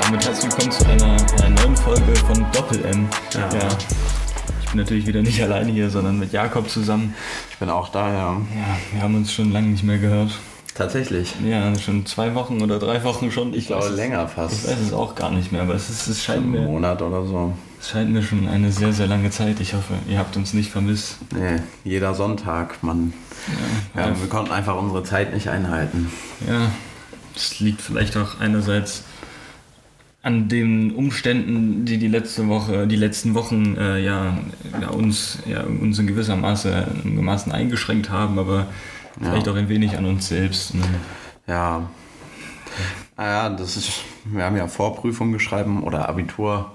Damit herzlich willkommen zu einer, einer neuen Folge von Doppel M. Ja. ja. Ich bin natürlich wieder nicht alleine hier, sondern mit Jakob zusammen. Ich bin auch da, ja. Ja, wir haben uns schon lange nicht mehr gehört. Tatsächlich. Ja, schon zwei Wochen oder drei Wochen schon. Ich glaube weiß es- länger Ich fast. weiß es auch gar nicht mehr, aber es, ist, es, scheint mir, Monat oder so. es scheint mir schon eine sehr, sehr lange Zeit. Ich hoffe, ihr habt uns nicht vermisst. Nee, jeder Sonntag, Mann. Ja, wir konnten einfach unsere Zeit nicht einhalten. Ja, das liegt vielleicht auch einerseits an den Umständen, die die letzte Woche, die letzten Wochen äh, ja, ja, uns, ja, uns in gewisser Maße, in Maßen eingeschränkt haben, aber vielleicht auch ein wenig an uns selbst. Ne? Ja. Naja, das ist. Wir haben ja Vorprüfungen geschrieben oder Abitur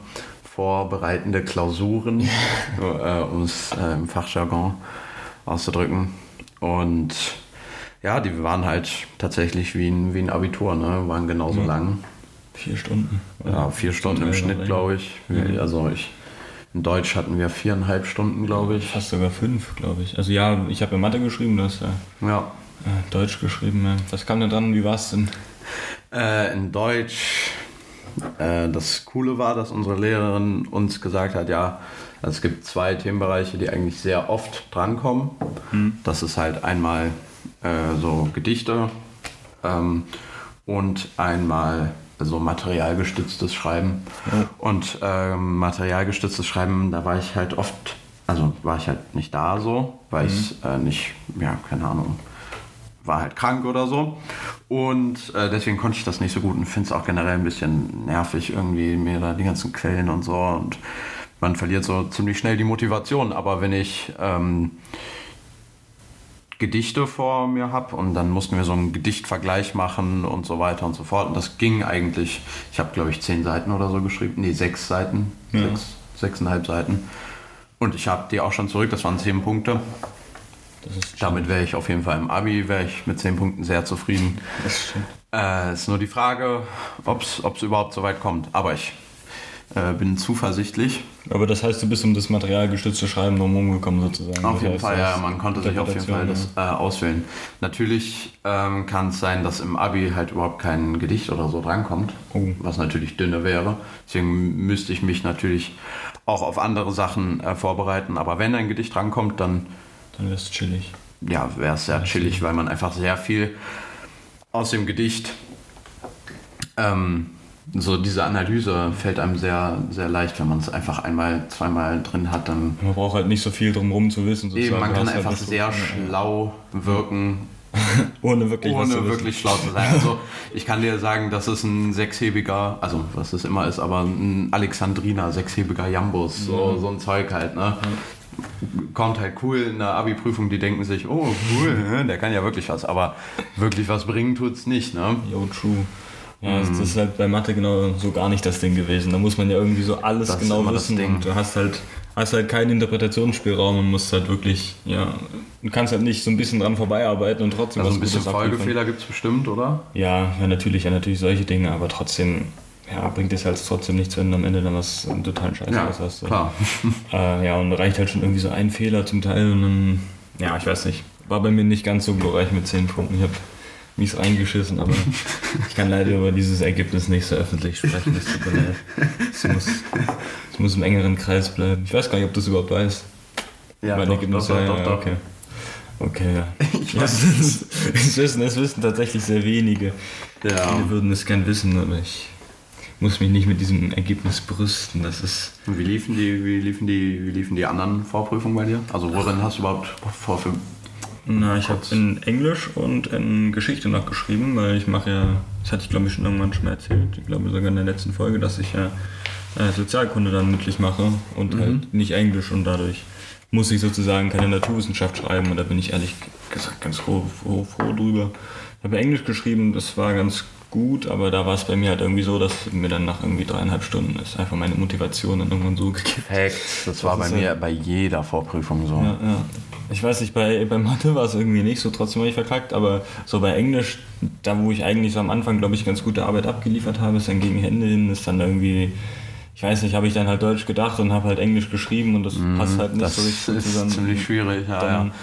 vorbereitende Klausuren, äh, um es äh, im Fachjargon auszudrücken. Und ja, die waren halt tatsächlich wie ein, wie ein Abitur, ne? Waren genauso lang. Vier Stunden. Ja, vier Stunden im Schnitt, glaube ich. Wir- Also ich. In Deutsch hatten wir viereinhalb Stunden, glaube ich. Fast sogar fünf, glaube ich. Also ja, ich habe ja Mathe geschrieben, du hast ja Ja. äh, Deutsch geschrieben. Ja. Was kam denn dran? Wie war es denn? Äh, in Deutsch, äh, das Coole war, dass unsere Lehrerin uns gesagt hat, ja, es gibt zwei Themenbereiche, die eigentlich sehr oft drankommen. Das ist halt einmal äh, so Gedichte ähm, und einmal so materialgestütztes Schreiben. Und ähm, materialgestütztes Schreiben, da war ich halt oft, also war ich halt nicht da so, weil ich äh, nicht, ja, keine Ahnung, war halt krank oder so. Und äh, deswegen konnte ich das nicht so gut und finde es auch generell ein bisschen nervig, irgendwie mir da die ganzen Quellen und so. Und man verliert so ziemlich schnell die Motivation. Aber wenn ich ähm, Gedichte vor mir habe und dann mussten wir so einen Gedichtvergleich machen und so weiter und so fort. Und das ging eigentlich, ich habe glaube ich zehn Seiten oder so geschrieben, nee, sechs Seiten, Ja. sechs, sechseinhalb Seiten. Und ich habe die auch schon zurück, das waren zehn Punkte. Damit wäre ich auf jeden Fall im Abi, wäre ich mit 10 Punkten sehr zufrieden. Das ist. Äh, ist nur die Frage, ob es überhaupt so weit kommt. Aber ich äh, bin zuversichtlich. Aber das heißt, du bist um das materialgestützte Schreiben drum gekommen sozusagen. Auf Das jeden heißt, Fall, ja, man konnte sich auf jeden Fall das äh, auswählen. Natürlich ähm, kann es sein, dass im Abi halt überhaupt kein Gedicht oder so drankommt, Oh. was natürlich dünne wäre. Deswegen müsste ich mich natürlich auch auf andere Sachen äh, vorbereiten. Aber wenn ein Gedicht drankommt, dann. Dann wär's chillig. ja, wäre es sehr chillig, weil man einfach sehr viel aus dem Gedicht, ähm, so diese Analyse fällt einem sehr, sehr leicht, wenn man es einfach einmal, zweimal drin hat, dann Man braucht halt nicht so viel drumherum zu wissen. eben, man kann halt einfach eine sehr schlau wirken. Ohne wirklich ohne wirklich schlau zu sein. Also ich kann dir sagen, das ist ein sechshebiger, also was es immer ist, aber ein Alexandriner, sechshebiger Jambus, so, so ein Zeug halt, ne? Kommt halt cool in der Abi-Prüfung, die denken sich, oh cool, ne, der kann ja wirklich was, aber wirklich was bringen tut's nicht, ne? Yo, true. Ja, das ist halt bei Mathe genau so gar nicht das Ding gewesen. Da muss man ja irgendwie so alles Das genau wissen und du hast halt, hast halt keinen Interpretationsspielraum und musst halt wirklich, ja, du kannst halt nicht so ein bisschen dran vorbeiarbeiten und trotzdem Also was ein bisschen Gutes. Folgefehler gibt's bestimmt, oder? Ja, ja, natürlich, ja, natürlich solche Dinge, aber trotzdem, ja, bringt es halt trotzdem nichts, wenn du am Ende dann was einen totalen Scheiß Ja, raus hast. klar. Äh, ja, und reicht halt schon irgendwie so ein Fehler zum Teil und dann, ja, ich weiß nicht, war bei mir nicht ganz so glorreich mit 10 Punkten. Ich habe mies reingeschissen, aber ich kann leider über dieses Ergebnis nicht so öffentlich sprechen. Das tut mir leid. Es muss, es muss im engeren Kreis bleiben. Ich weiß gar nicht, ob du es überhaupt weißt. Ja, Mein doch, Ergebnis, doch, doch, ja, doch. Okay. Okay, ja. Ich weiß. es, es, wissen, es wissen tatsächlich sehr wenige. Ja. Viele würden es gern wissen, aber ich muss mich nicht mit diesem Ergebnis brüsten. Das ist. Und wie liefen die, wie liefen die, wie liefen die anderen Vorprüfungen bei dir? Also worin hast du überhaupt vor Na, ich habe in Englisch und in Geschichte noch geschrieben, weil ich mache ja, das hatte ich glaube ich schon irgendwann schon mal erzählt, ich glaube sogar in der letzten Folge, dass ich ja äh, Sozialkunde dann mündlich mache und halt nicht Englisch und dadurch muss ich sozusagen keine Naturwissenschaft schreiben und da bin ich ehrlich gesagt ganz froh, froh, froh drüber. Ich habe Englisch geschrieben, das war ganz gut, aber da war es bei mir halt irgendwie so, dass mir dann nach irgendwie dreieinhalb Stunden ist einfach meine Motivation dann irgendwann so gekippt. Perfekt. Das war bei mir ja- bei jeder Vorprüfung so. Ja, ja. Ich weiß nicht, bei, bei Mathe war es irgendwie nicht so, trotzdem habe ich verkackt, aber so bei Englisch, da wo ich eigentlich so am Anfang, glaube ich, ganz gute Arbeit abgeliefert habe, ist dann gegen Ende hin, ist dann irgendwie, ich weiß nicht, habe ich dann halt Deutsch gedacht und habe halt Englisch geschrieben und das passt halt nicht. Das so richtig ist zusammen. ziemlich schwierig, ja, dann, ja.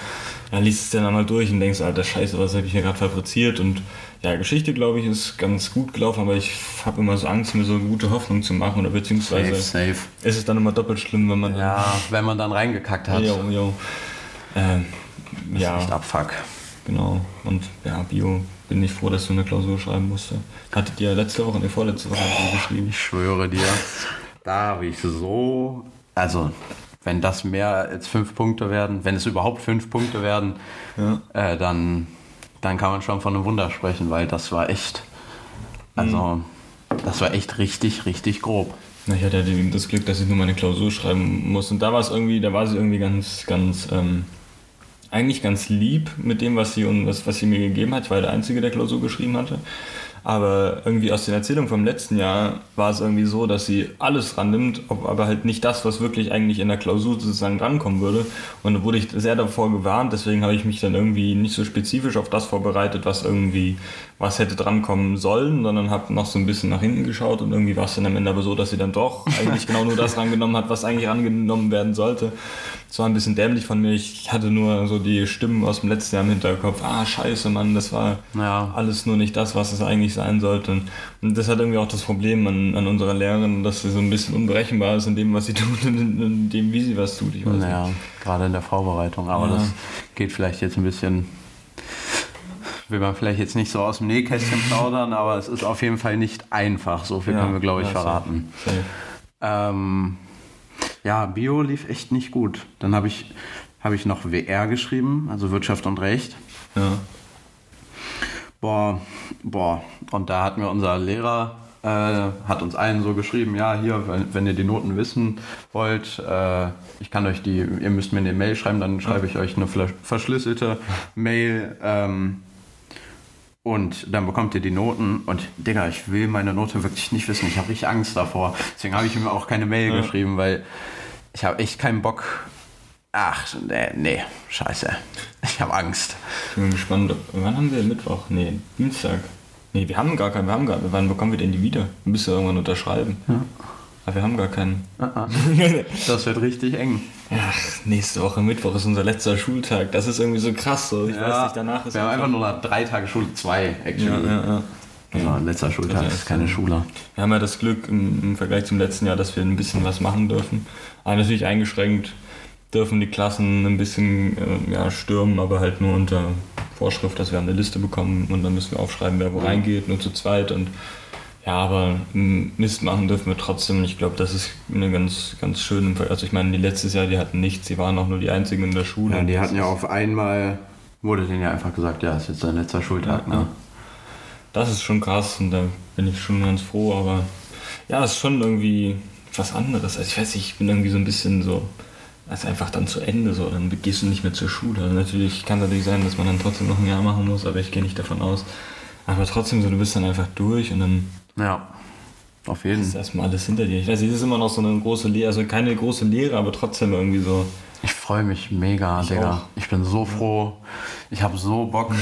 dann liest es dann einmal durch und denkst, alter Scheiße, was habe ich hier gerade fabriziert und ja, Geschichte, glaube ich, ist ganz gut gelaufen, aber ich habe immer so Angst, mir so gute Hoffnung zu machen oder beziehungsweise Safe, safe. ist es dann immer doppelt schlimm, wenn man dann, Ja, wenn man dann reingekackt hat. jo, jo. Ähm, ist ja, echt Abfuck. genau. Und ja, Bio bin ich froh, dass du eine Klausur schreiben musst. Hattet ihr letzte Woche, ne, vorletzte Woche ihr geschrieben? Ich schwöre dir, da habe ich so. Also, wenn das mehr als fünf Punkte werden, wenn es überhaupt fünf Punkte werden, Ja. äh, dann, dann kann man schon von einem Wunder sprechen, weil das war echt. Also, das war echt richtig, richtig grob. Na, ich hatte ja das Glück, dass ich nur meine Klausur schreiben muss. Und da war es irgendwie, da war sie irgendwie ganz, ganz, ähm, eigentlich ganz lieb mit dem, was sie, was, was sie mir gegeben hat. Ich war der Einzige, der Klausur geschrieben hatte. Aber irgendwie aus den Erzählungen vom letzten Jahr war es irgendwie so, dass sie alles rannimmt, aber halt nicht das, was wirklich eigentlich in der Klausur sozusagen drankommen würde. Und da wurde ich sehr davor gewarnt, deswegen habe ich mich dann irgendwie nicht so spezifisch auf das vorbereitet, was irgendwie, was hätte drankommen sollen, sondern habe noch so ein bisschen nach hinten geschaut und irgendwie war es dann am Ende aber so, dass sie dann doch eigentlich genau nur das rangenommen hat, was eigentlich rangenommen werden sollte. Es war ein bisschen dämlich von mir. Ich hatte nur so die Stimmen aus dem letzten Jahr im Hinterkopf. Ah, scheiße, Mann, das war Ja. alles nur nicht das, was es eigentlich sein sollte. Und- das hat irgendwie auch das Problem an, an unserer Lehrerin, dass sie so ein bisschen unberechenbar ist in dem, was sie tut und in, dem, wie sie was tut. Ich weiß Naja, gerade in der Vorbereitung. Aber Ja. das geht vielleicht jetzt ein bisschen. Will man vielleicht jetzt nicht so aus dem Nähkästchen plaudern, aber es ist auf jeden Fall nicht einfach. So viel Ja, können wir, glaube ich, ja, verraten. Ähm, ja, Bio lief echt nicht gut. Dann habe ich, hab ich noch WR geschrieben, also Wirtschaft und Recht. Ja. Boah, boah. Und da hat mir unser Lehrer, äh, hat uns allen so geschrieben, ja, hier, wenn, wenn ihr die Noten wissen wollt, äh, ich kann euch die, ihr müsst mir eine Mail schreiben, dann schreibe ich euch eine verschlüsselte Mail. Ähm, und dann bekommt ihr die Noten und Digga, ich will meine Note wirklich nicht wissen. Ich habe richtig Angst davor. Deswegen habe ich ihm auch keine Mail Ja. geschrieben, weil ich habe echt keinen Bock. Ach, nee, nee, scheiße. Ich habe Angst. Ich bin gespannt. Wann haben wir Mittwoch? Nee, Dienstag. Nee, wir haben gar keinen. Wir haben gar, wann bekommen wir denn die wieder? Wir müssen ja irgendwann unterschreiben. Aber wir haben gar keinen. Das wird richtig eng. Ach, nächste Woche Mittwoch ist unser letzter Schultag. Das ist irgendwie so krass. So. Ich weiß nicht, danach ist Wir haben einfach nur drei Tage Schule, zwei, ja, actually. ja, ja. Also, letzter Schultag Das ist keine. Schule. Wir haben ja das Glück im, im Vergleich zum letzten Jahr, dass wir ein bisschen was machen dürfen. Aber natürlich eingeschränkt dürfen die Klassen ein bisschen äh, ja, stürmen, aber halt nur unter Vorschrift, dass wir eine Liste bekommen und dann müssen wir aufschreiben, wer wo reingeht, nur zu zweit und ja, aber m, Mist machen dürfen wir trotzdem und ich glaube, das ist eine ganz, ganz schöne, also ich meine, die letztes Jahr, die hatten nichts, die waren auch nur die einzigen in der Schule. Ja, die hatten ja auf einmal, wurde denen ja einfach gesagt, ja, ist jetzt dein letzter Schultag, Ja, ne? Das ist schon krass und da bin ich schon ganz froh, aber ja, es ist schon irgendwie was anderes. Also ich weiß nicht, ich bin irgendwie so ein bisschen so, ist einfach dann zu Ende so, dann gehst du nicht mehr zur Schule. Also natürlich kann natürlich sein, dass man dann trotzdem noch ein Jahr machen muss, aber ich gehe nicht davon aus. Aber trotzdem so, du bist dann einfach durch und dann Ja, auf jeden ist Fall. erstmal alles hinter dir. Ich weiß es ist immer noch so eine große Lehre, also keine große Lehre, aber trotzdem irgendwie so. Ich freue mich mega, Ich Digga. auch. Ich bin so froh. Ich habe so Bock,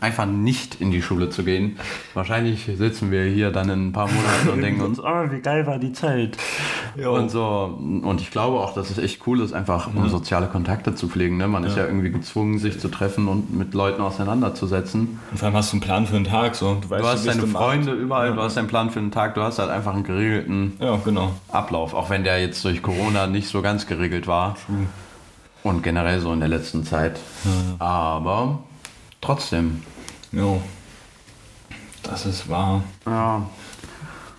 einfach nicht in die Schule zu gehen. Wahrscheinlich sitzen wir hier dann in ein paar Monaten und denken uns, oh, wie geil war die Zeit. Und so. Und ich glaube auch, dass es echt cool ist, einfach um soziale Kontakte zu pflegen. Ne? Man ist ja irgendwie gezwungen, sich zu treffen und mit Leuten auseinanderzusetzen. Und vor allem hast du einen Plan für den Tag. So. Du, weißt, Du hast bist deine Freunde acht. überall, du hast deinen Plan für den Tag, du hast halt einfach einen geregelten Ja, genau. Ablauf, auch wenn der jetzt durch Corona nicht so ganz geregelt war. Und generell so in der letzten Zeit. Aber trotzdem. Jo. Das ist wahr. Ja.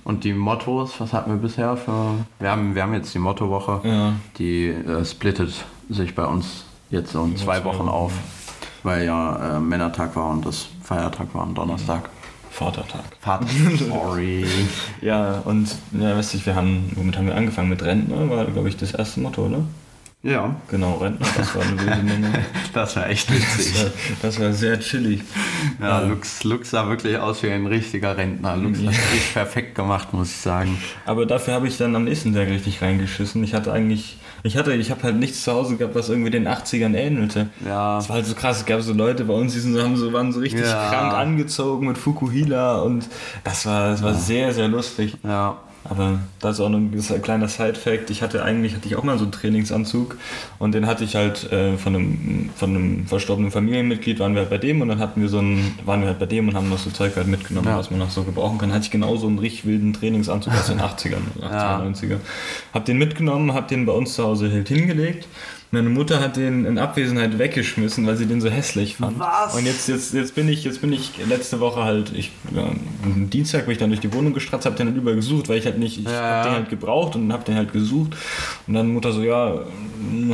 Und die Mottos, was hatten wir bisher für. Wir haben, wir haben jetzt die Mottowoche. Ja. Die äh, splittet sich bei uns jetzt so in zwei Wochen auf. Weil ja äh, Männertag war und das Feiertag war am Donnerstag. Vatertag. Vater, sorry. Ja, und ja, weißt du, wir haben, womit haben wir angefangen? Mit Rentner war, glaube ich, das erste Motto, oder? Ja, Genau, Rentner, das war eine wilde Nummer. das war echt Das witzig. war, das war sehr chillig. Ja, Lux, Lux sah wirklich aus wie ein richtiger Rentner. Lux hat richtig perfekt gemacht, muss ich sagen. Aber dafür habe ich dann am nächsten Tag richtig reingeschissen. Ich hatte eigentlich, ich hatte, ich habe halt nichts zu Hause gehabt, was irgendwie den 80ern ähnelte. Ja. Das war halt so krass. Es gab so Leute bei uns, die sind so, haben so, waren so richtig Ja. krank angezogen mit Fukuhila und das war, das war sehr, sehr lustig. Ja, Aber das ist auch noch ein kleiner Side-Fact. Ich hatte eigentlich hatte ich auch mal so einen Trainingsanzug und den hatte ich halt äh, von, einem, von einem verstorbenen Familienmitglied, waren wir halt bei dem und dann hatten wir so einen, waren wir halt bei dem und haben noch so Zeug halt mitgenommen, ja. was man noch so gebrauchen kann. Hatte ich genau so einen richtig wilden Trainingsanzug aus den 80ern, 80er, ja. 90er. Hab den mitgenommen, hab den bei uns zu Hause halt hingelegt meine Mutter hat den in Abwesenheit weggeschmissen, weil sie den so hässlich fand. Was? Und jetzt, jetzt, jetzt bin ich, jetzt bin ich letzte Woche halt, ich, ja, Dienstag bin ich dann durch die Wohnung gestratzt, habe den halt überall gesucht, weil ich halt nicht, ich ja. habe den halt gebraucht und habe den halt gesucht. Und dann Mutter so, ja,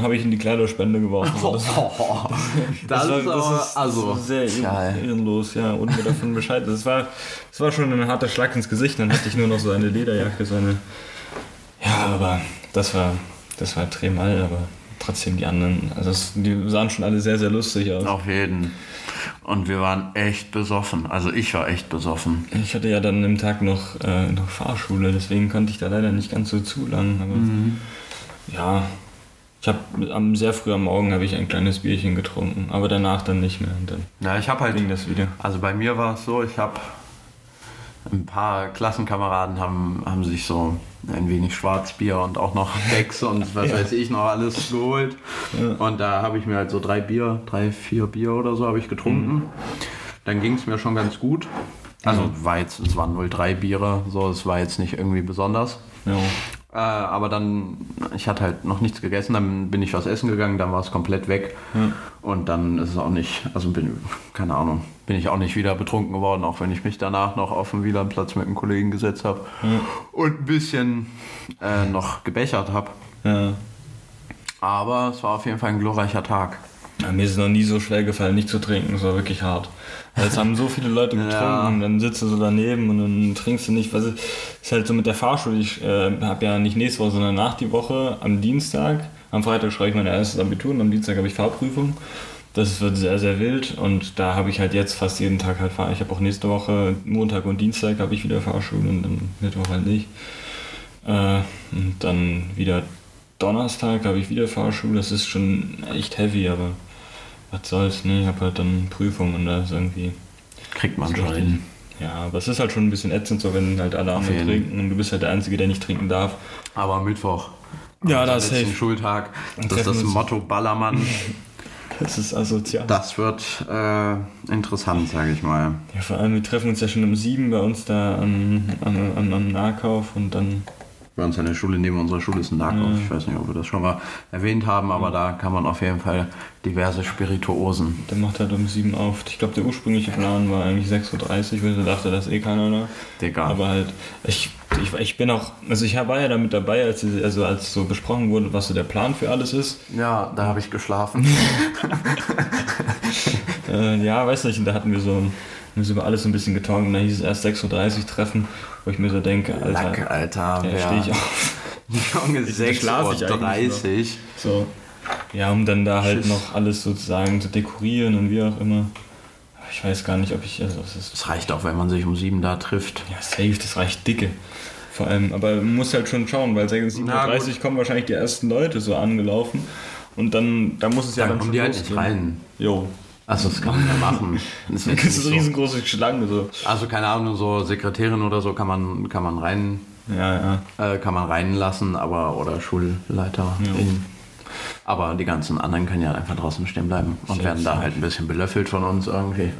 habe ich in die Kleiderspende geworfen. Oh, das, das, das, war, das ist also sehr ehrenlos, ja, und mir davon Bescheid. Das war, das war schon ein harter Schlag ins Gesicht. Dann hatte ich nur noch so eine Lederjacke, so eine. Ja, aber das war, das war Tremal, aber trotzdem die anderen, also das, die sahen schon alle sehr, sehr lustig aus. Auf jeden. Und wir waren echt besoffen. Also ich war echt besoffen. Ich hatte ja dann im Tag noch, äh, noch Fahrschule, deswegen konnte ich da leider nicht ganz so zu lang. Aber mhm. ja, ich habe am sehr früh am Morgen habe ich ein kleines Bierchen getrunken, aber danach dann nicht mehr. Und dann ja, ich habe halt das wieder. Also bei mir war es so, ich habe ein paar Klassenkameraden haben, haben sich so ein wenig Schwarzbier und auch noch Becks und was ja. weiß ich noch alles geholt. Ja. Und da habe ich mir halt so drei Bier, drei, vier Bier oder so habe ich getrunken. Mhm. Dann ging es mir schon ganz gut. Also mhm. war jetzt, es waren wohl drei Biere, so es war jetzt nicht irgendwie besonders. Ja. Äh, aber dann, ich hatte halt noch nichts gegessen, dann bin ich was essen gegangen, dann war es komplett weg. Und dann ist es auch nicht, also bin, keine Ahnung, bin ich auch nicht wieder betrunken geworden, auch wenn ich mich danach noch auf dem WLAN-Platz mit einem Kollegen gesetzt habe ja. und ein bisschen äh, noch gebechert habe. Ja. Aber es war auf jeden Fall ein glorreicher Tag. Ja, mir ist es noch nie so schwer gefallen, nicht zu trinken. Es war wirklich hart. Weil es haben so viele Leute getrunken ja. und dann sitzt du so daneben und dann trinkst du nicht. Was ist halt so mit der Fahrschule. Ich äh, habe ja nicht nächste Woche, sondern nach die Woche am Dienstag. Am Freitag schreibe ich mein erstes Abitur und am Dienstag habe ich Fahrprüfung. Das wird sehr, sehr wild und da habe ich halt jetzt fast jeden Tag halt Fahr. Ich habe auch nächste Woche, Montag und Dienstag habe ich wieder Fahrschule und dann Mittwoch halt nicht. Äh, und dann wieder Donnerstag habe ich wieder Fahrschule. Das ist schon echt heavy, aber was soll's, ne? Ich habe halt dann Prüfungen und da ist irgendwie. Kriegt man schon hin. Ja, aber es ist halt schon ein bisschen ätzend, so wenn halt alle anderen trinken und du bist halt der Einzige, der nicht trinken darf. Aber Mittwoch. Ja, das ist. Schultag. Das ist das Motto Ballermann. das ist asozial. Das wird äh, interessant, sage ich mal. Ja, vor allem, wir treffen uns ja schon um sieben bei uns da am, am, am, am Nahkauf und dann bei uns an der Schule, neben unserer Schule ist ein Nahkauf. Mhm. Ich weiß nicht, ob wir das schon mal erwähnt haben, aber mhm. da kann man auf jeden Fall diverse Spirituosen. Der macht halt um 7 auf. Ich glaube, der ursprüngliche Plan war eigentlich 6.30 Uhr, weil ich dachte, das eh keiner da. Digga. Aber halt, ich, ich, ich bin auch, also ich war ja damit dabei, als, also als so besprochen wurde, was so der Plan für alles ist. Ja, da habe ich geschlafen. äh, ja, weiß nicht, da hatten wir so ein wir sind über alles so ein bisschen getalkt und dann hieß es erst 6.30 Uhr treffen, wo ich mir so denke, Alter, Lack, Alter, ja, stehe ich auf. Junge, 6.30 Uhr. So. Ja, um dann da halt Schiss. noch alles sozusagen zu dekorieren und wie auch immer. Ich weiß gar nicht, ob ich. Also, das, ist das reicht auch, wenn man sich um sieben da trifft. Ja, safe, das reicht dicke. Vor allem, aber man muss halt schon schauen, weil 7.30 Uhr kommen wahrscheinlich die ersten Leute so angelaufen. Und dann, da muss es ja dann, dann kommen die halt nicht rein. Jo, Achso, das kann man ja machen. Das ist, ist eine riesengroße Schlange. So. Also keine Ahnung, so Sekretärin oder so kann man, kann man rein. Ja, ja. Äh, kann man reinlassen, aber oder Schulleiter. Ja. Aber die ganzen anderen können ja einfach draußen stehen bleiben und Schön, werden da halt ein bisschen belöffelt von uns irgendwie.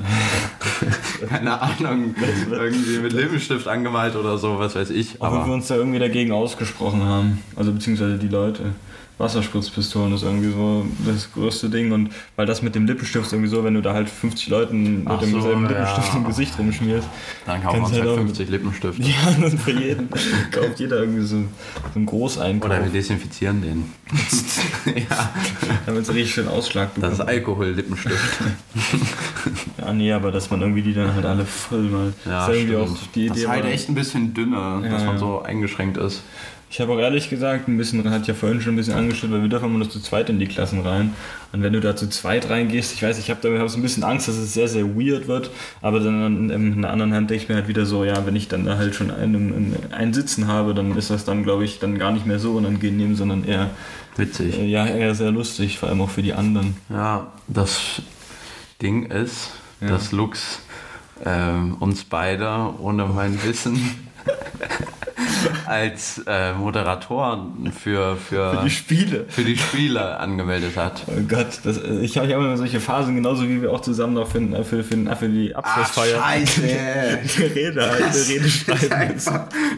Keine Ahnung, irgendwie mit Lippenstift angemalt oder so, was weiß ich. Aber wir uns da irgendwie dagegen ausgesprochen haben. Also beziehungsweise die Leute. Wasserspritzpistolen ist irgendwie so das größte Ding und weil das mit dem Lippenstift irgendwie so, wenn du da halt 50 Leuten mit demselben so, Lippenstift ja. im Gesicht rumschmierst. Dann kaufen wir uns halt, halt 50 Lippenstifte. Ja, dann für jeden kauft jeder irgendwie so, so einen Großeinkauf. Oder wir desinfizieren den. ja. Damit es richtig schön Ausschlag bekommt. Das ist Alkohol-Lippenstift. ja, nee, aber dass man irgendwie die dann halt alle voll mal. Ja, das ist irgendwie auch die Idee. Das ist halt echt ein bisschen dünner, ja, dass man so eingeschränkt ist. Ich habe auch ehrlich gesagt ein bisschen, hat ja vorhin schon ein bisschen angestellt, weil wir dürfen immer nur zu zweit in die Klassen rein. Und wenn du da zu zweit reingehst, ich weiß, ich habe da hab so ein bisschen Angst, dass es sehr, sehr weird wird. Aber dann in der anderen Hand denke ich mir halt wieder so, ja, wenn ich dann da halt schon einen, einen Sitzen habe, dann ist das dann, glaube ich, dann gar nicht mehr so unangenehm, sondern eher witzig. Äh, ja, eher sehr lustig, vor allem auch für die anderen. Ja, das Ding ist, ja. dass Lux äh, uns beide ohne mein Wissen als äh, Moderator für, für, für die Spiele. Für die Spiele angemeldet hat. Oh Gott, das, ich habe ja immer solche Phasen, genauso wie wir auch zusammen noch für, für, für, für die Abschlussfeier. Ach, scheiße! die Rede halt, Das- die Rede schreiben.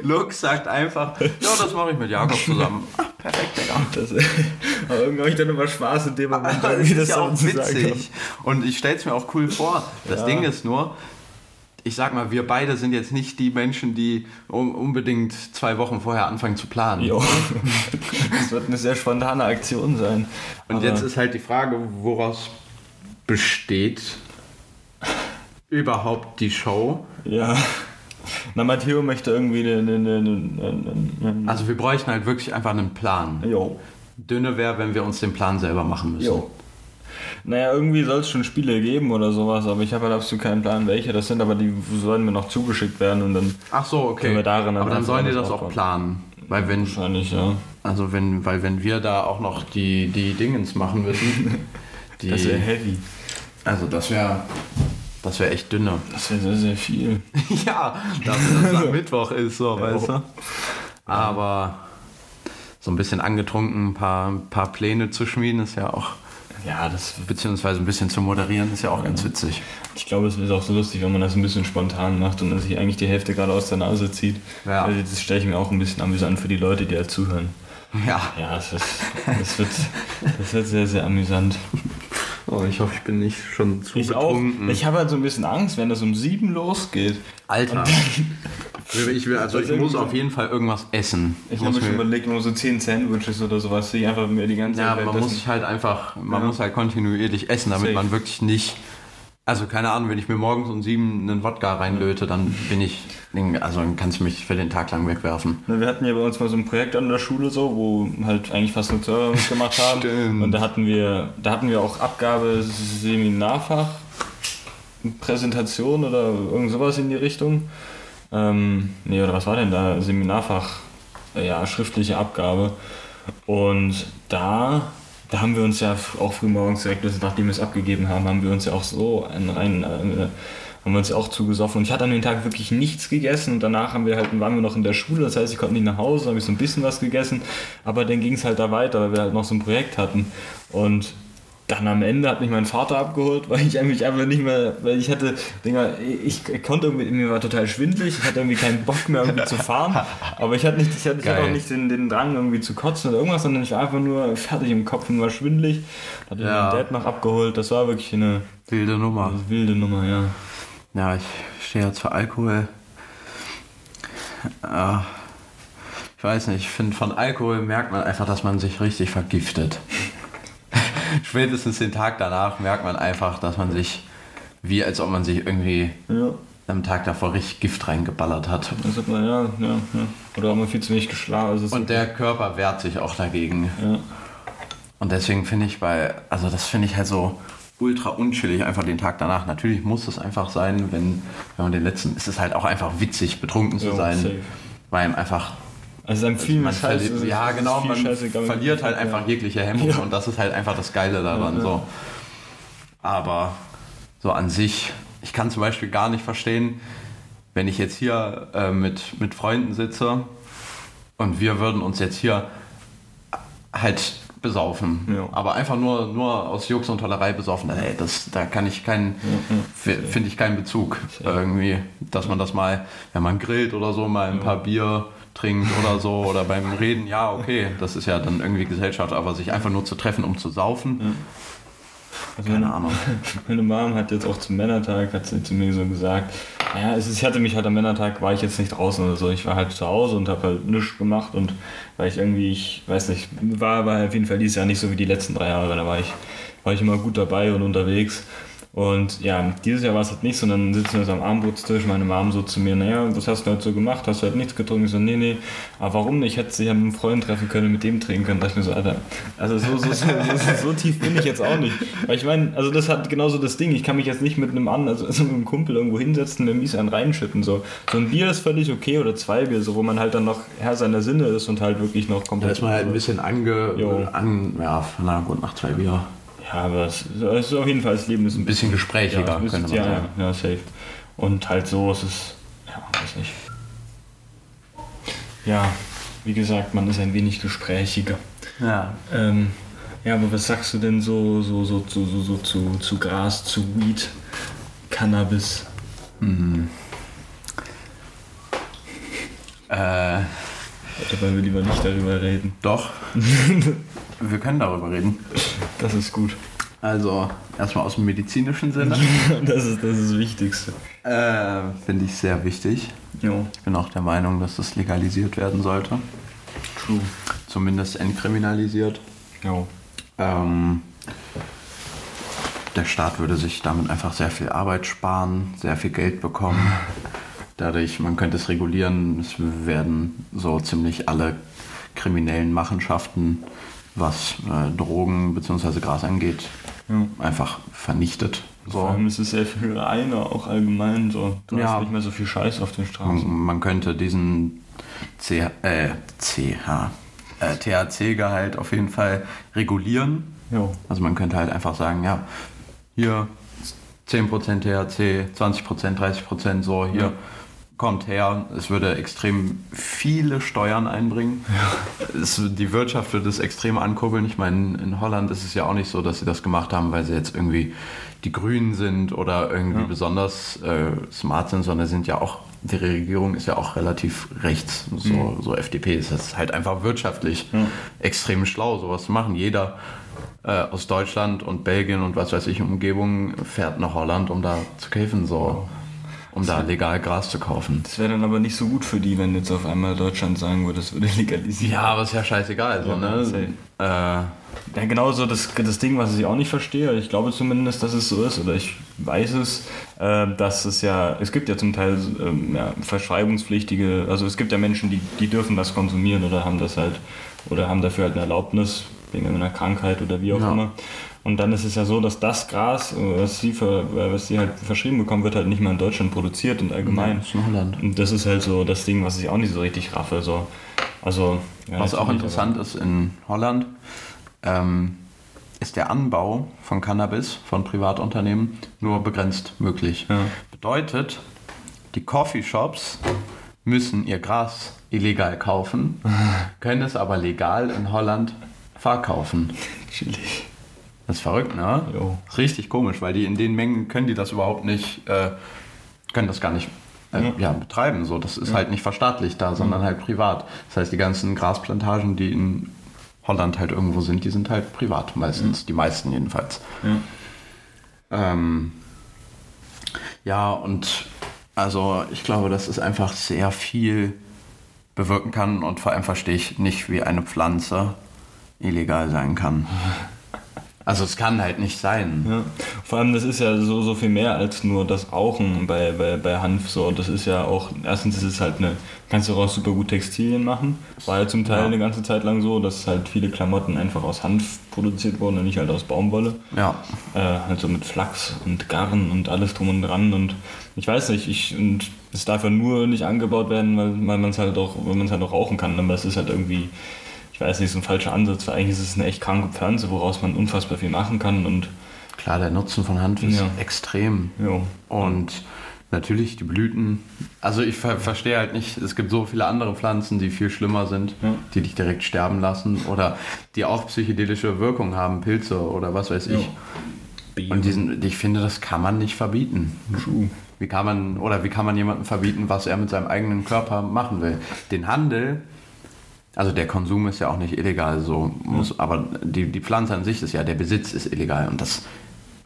Lux sagt einfach, ja, das mache ich mit Jakob zusammen. Ah, perfekt, Digga. Das, aber irgendwie habe ich dann immer Spaß in dem Moment, Das irgendwie ist ja so auch witzig. Und ich stelle es mir auch cool vor. Das Ja. Ding ist nur, ich sag mal, wir beide sind jetzt nicht die Menschen, die unbedingt zwei Wochen vorher anfangen zu planen. Jo. Das wird eine sehr spontane Aktion sein. Und Aber- jetzt ist halt die Frage, woraus besteht überhaupt die Show? Ja. Na, Matteo möchte irgendwie Also wir bräuchten halt wirklich einfach einen Plan. jo. Dünne wäre, wenn wir uns den Plan selber machen müssen. Jo. Naja, irgendwie soll es schon Spiele geben oder sowas, aber ich habe halt absolut keinen Plan, welche das sind, aber die sollen mir noch zugeschickt werden und dann Ach so, okay. Können wir darin Aber dann sollen die das auch planen. Weil wenn, wahrscheinlich, ja. also wenn, weil wenn wir da auch noch die, die Dingens machen müssen, die, Das wäre heavy. also das wäre das wäre echt dünne. Das wäre sehr, sehr viel. ja, dafür, dass es am Mittwoch ist, so, weißt du. Aber so ein bisschen angetrunken, ein paar, ein paar Pläne zu schmieden, ist ja auch, Ja, das. beziehungsweise ein bisschen zu moderieren, ist ja auch ganz witzig. Ich glaube, es ist auch so lustig, wenn man das ein bisschen spontan macht und dann sich eigentlich die Hälfte gerade aus der Nase zieht. Ja. Also das stelle ich mir auch ein bisschen amüsant für die Leute, die halt zuhören. Ja. Ja, es ist, das, wird, das wird sehr, sehr amüsant. Oh, ich hoffe, ich bin nicht schon zu Ich auch. Ich habe halt so ein bisschen Angst, wenn das um sieben losgeht. Alter. Ich will, also ich muss irgendwie- auf jeden Fall irgendwas essen. Ich muss habe mir schon überlegt, nur so 10 Sandwiches oder sowas, die ich einfach mir die ganze Ja, Zeit man währenddessen- muss halt einfach, man Ja. muss halt kontinuierlich essen, damit Safe. man wirklich nicht. Also keine Ahnung, wenn ich mir morgens um sieben einen Wodka reinlöte, dann bin ich, also dann kannst du mich für den Tag lang wegwerfen. Wir hatten ja bei uns mal so ein Projekt an der Schule so, wo halt eigentlich fast nur Server mitgemacht haben. Stimmt. Und da hatten wir, da hatten wir auch Abgabe Seminarfach, Präsentation oder irgend sowas in die Richtung. Ähm, nee, oder was war denn da? Seminarfach, äh, ja, schriftliche Abgabe. Und da, da haben wir uns ja auch früh morgens direkt, also nachdem wir es abgegeben haben, haben wir uns ja auch so einen rein, äh, haben wir uns auch zugesoffen. Und ich hatte an dem Tag wirklich nichts gegessen und danach haben wir halt, waren wir noch in der Schule, das heißt, ich konnte nicht nach Hause, habe ich so ein bisschen was gegessen, aber dann ging es halt da weiter, weil wir halt noch so ein Projekt hatten. Und dann am Ende hat mich mein Vater abgeholt, weil ich mich einfach nicht mehr, weil ich hatte, Dinger, ich, ich konnte irgendwie, mir war total schwindelig, ich hatte irgendwie keinen Bock mehr irgendwie zu fahren, aber ich hatte nicht, ich hatte, ich hatte auch nicht den, den Drang irgendwie zu kotzen oder irgendwas, sondern ich war einfach nur fertig im Kopf und war schwindelig. Hatte Ja. meinen Dad noch abgeholt, das war wirklich eine, Wilde Nummer. eine wilde Nummer, ja. Ja, ich stehe jetzt für Alkohol. Ich weiß nicht, ich finde, von Alkohol merkt man einfach, dass man sich richtig vergiftet. Spätestens den Tag danach merkt man einfach, dass man sich, wie als ob man sich irgendwie Ja, am Tag davor richtig Gift reingeballert hat. hat man, ja, ja, ja. Oder haben wir viel zu wenig geschlafen. Also es- Und der Körper wehrt sich auch dagegen. ja. Und deswegen finde ich bei, also das finde ich halt so ultra unchillig, einfach den Tag danach. Natürlich muss es einfach sein, wenn, wenn man den letzten, es ist halt auch einfach witzig, betrunken zu Ja, sein. safe. Weil einfach, Also einem viel man Scheiße. verliert, ja genau, man scheißegal, verliert halt ja. einfach jegliche Hemmung Ja. und das ist halt einfach das Geile daran. Ja, ja. So. Aber so an sich, ich kann zum Beispiel gar nicht verstehen, wenn ich jetzt hier äh, mit, mit Freunden sitze und wir würden uns jetzt hier halt besaufen. Ja. Aber einfach nur, nur aus Jux und Tollerei besaufen. Ey, das, da kann ich keinen, f- finde ich keinen Bezug irgendwie, dass man das mal, wenn man grillt oder so, mal ein paar Bier trinkt oder so oder beim Reden, ja, okay, das ist ja dann irgendwie Gesellschaft, aber sich einfach nur zu treffen, um zu saufen, Also keine meine, Ahnung. meine Mom hat jetzt auch zum Männertag, hat sie zu mir so gesagt, naja, es ist, ich hatte mich halt am Männertag, war ich jetzt nicht draußen oder so, ich war halt zu Hause und habe halt nichts gemacht und weil ich irgendwie, ich weiß nicht, war aber auf jeden Fall dieses Jahr nicht so wie die letzten drei Jahre, da war ich, war ich immer gut dabei und unterwegs. Und ja, dieses Jahr war es halt nicht so, und dann sitzen wir so am Abendbrotstisch, meine Mom so zu mir, naja, was hast du halt so gemacht? Hast du halt nichts getrunken? Ich so, nee, nee, aber warum nicht? Hättest du dich ja mit einem Freund treffen können, mit dem trinken können. Da dachte ich mir so, Alter, also so, so, so, so, tief bin ich jetzt auch nicht. Weil ich meine, also das hat genauso das Ding, ich kann mich jetzt nicht mit einem anderen, also, also mit einem Kumpel irgendwo hinsetzen, mir mies einen reinschütten. So. so ein Bier ist völlig okay oder zwei Bier, so wo man halt dann noch Herr seiner Sinne ist und halt wirklich noch Da komplett. ist man halt ein bisschen ange, an, ja, na gut, nach zwei Bier. Ja, aber es ist auf jeden Fall, das Leben ist Ein bisschen gesprächiger, ja, ist- könnte man ja, sagen. ja, ja, safe. Und halt so ist es, ja, weiß nicht. ja, wie gesagt, man ist ein wenig gesprächiger. Ja. Ähm, ja, aber was sagst du denn so, so, so, so, so, so zu, zu Gras, zu Weed, Cannabis? Äh, Oder wollen wir lieber nicht darüber reden? doch. Wir können darüber reden. Das ist gut. Also, erstmal aus dem medizinischen Sinne. Das ist das, ist das Wichtigste. äh, Finde ich sehr wichtig. Jo, Ich bin auch der Meinung, dass das legalisiert werden sollte. true. Zumindest entkriminalisiert. Jo. Ähm, der Staat würde sich damit einfach sehr viel Arbeit sparen, sehr viel Geld bekommen. Dadurch, man könnte es regulieren, es werden so ziemlich alle kriminellen Machenschaften, was äh, Drogen bzw. Gras angeht, Ja. einfach vernichtet. Vor So. allem ist es sehr viel reiner, auch allgemein so. Du Ja. hast nicht mehr so viel Scheiß auf den Man, Straßen. man könnte diesen C, äh, CH, äh, THC-Gehalt auf jeden Fall regulieren. Jo. Also man könnte halt einfach sagen, ja, hier 10% THC, 20%, 30% so, hier Ja. Kommt her. Es würde extrem viele Steuern einbringen. Es, die Wirtschaft würde es extrem ankurbeln. Ich meine, in Holland ist es ja auch nicht so, dass sie das gemacht haben, weil sie jetzt irgendwie die Grünen sind oder irgendwie Ja. besonders äh, smart sind, sondern sind ja auch, die Regierung ist ja auch relativ rechts. So, so FDP ist das halt einfach wirtschaftlich Ja. extrem schlau, sowas zu machen. Jeder äh, aus Deutschland und Belgien und was weiß ich, Umgebung fährt nach Holland, um da zu käfen, so, um da legal Gras zu kaufen. Das wäre dann aber nicht so gut für die, wenn jetzt auf einmal Deutschland sagen würde, es würde legalisieren. Ja, aber ist ja scheißegal, so, Ja, ne? Äh, Ja, genau so das, das Ding, was ich auch nicht verstehe. Ich glaube zumindest, dass es so ist, oder ich weiß es, äh, dass es ja, es gibt ja zum Teil ähm, ja, verschreibungspflichtige, also es gibt ja Menschen, die, die dürfen das konsumieren oder haben das halt, oder haben dafür halt eine Erlaubnis, wegen einer Krankheit oder wie auch Ja. immer. Und dann ist es ja so, dass das Gras, äh, was sie, ver, äh, was sie halt verschrieben bekommen, wird halt nicht mal in Deutschland produziert und allgemein. das ist in Holland. Und das ist halt so das Ding, was ich auch nicht so richtig raffe. So. Also, ja, Was auch natürlich, interessant ist in Holland, ähm, ist der Anbau von Cannabis von Privatunternehmen nur begrenzt möglich. Ja. Bedeutet, die Coffeeshops müssen ihr Gras illegal kaufen, können es aber legal in Holland verkaufen. Aber chillig. Das ist verrückt, ne? Jo. Richtig komisch, weil die in den Mengen können die das überhaupt nicht, äh, können das gar nicht äh, Ja. ja. betreiben. So, das ist halt nicht verstaatlicht da, sondern halt privat. Das heißt, die ganzen Grasplantagen, die in Holland halt irgendwo sind, die sind halt privat meistens, die meisten jedenfalls. Ja. Ähm, ja, und also ich glaube, dass es einfach sehr viel bewirken kann und vor allem verstehe ich nicht, wie eine Pflanze illegal sein kann. Also es kann halt nicht sein. Ja. Vor allem, das ist ja so, so viel mehr als nur das Rauchen bei, bei, bei Hanf. So. Das ist ja auch, erstens ist es halt eine, kannst du daraus super gut Textilien machen. War ja zum Teil Ja. eine ganze Zeit lang so, dass halt viele Klamotten einfach aus Hanf produziert wurden und nicht halt aus Baumwolle. Ja, Äh, also mit Flachs und Garn und alles drum und dran. Und ich weiß nicht, ich, und es darf ja nur nicht angebaut werden, weil, weil man es halt auch, weil man es halt auch rauchen kann. Aber es ist halt irgendwie, ich weiß nicht, so ein falscher Ansatz, weil eigentlich ist es eine echt kranke Pflanze, woraus man unfassbar viel machen kann. Und klar, der Nutzen von Hanf ist Ja. extrem. jo, Und natürlich die Blüten. Also ich ver verstehe halt nicht, es gibt so viele andere Pflanzen, die viel schlimmer sind, Ja. die dich direkt sterben lassen oder die auch psychedelische Wirkung haben, Pilze oder was weiß ich. Und diesen, ich finde, das kann man nicht verbieten. True. Wie kann man, oder wie kann man jemandem verbieten, was er mit seinem eigenen Körper machen will? Den Handel, also der Konsum ist ja auch nicht illegal, so muss, aber die, die Pflanze an sich ist ja, der Besitz ist illegal und das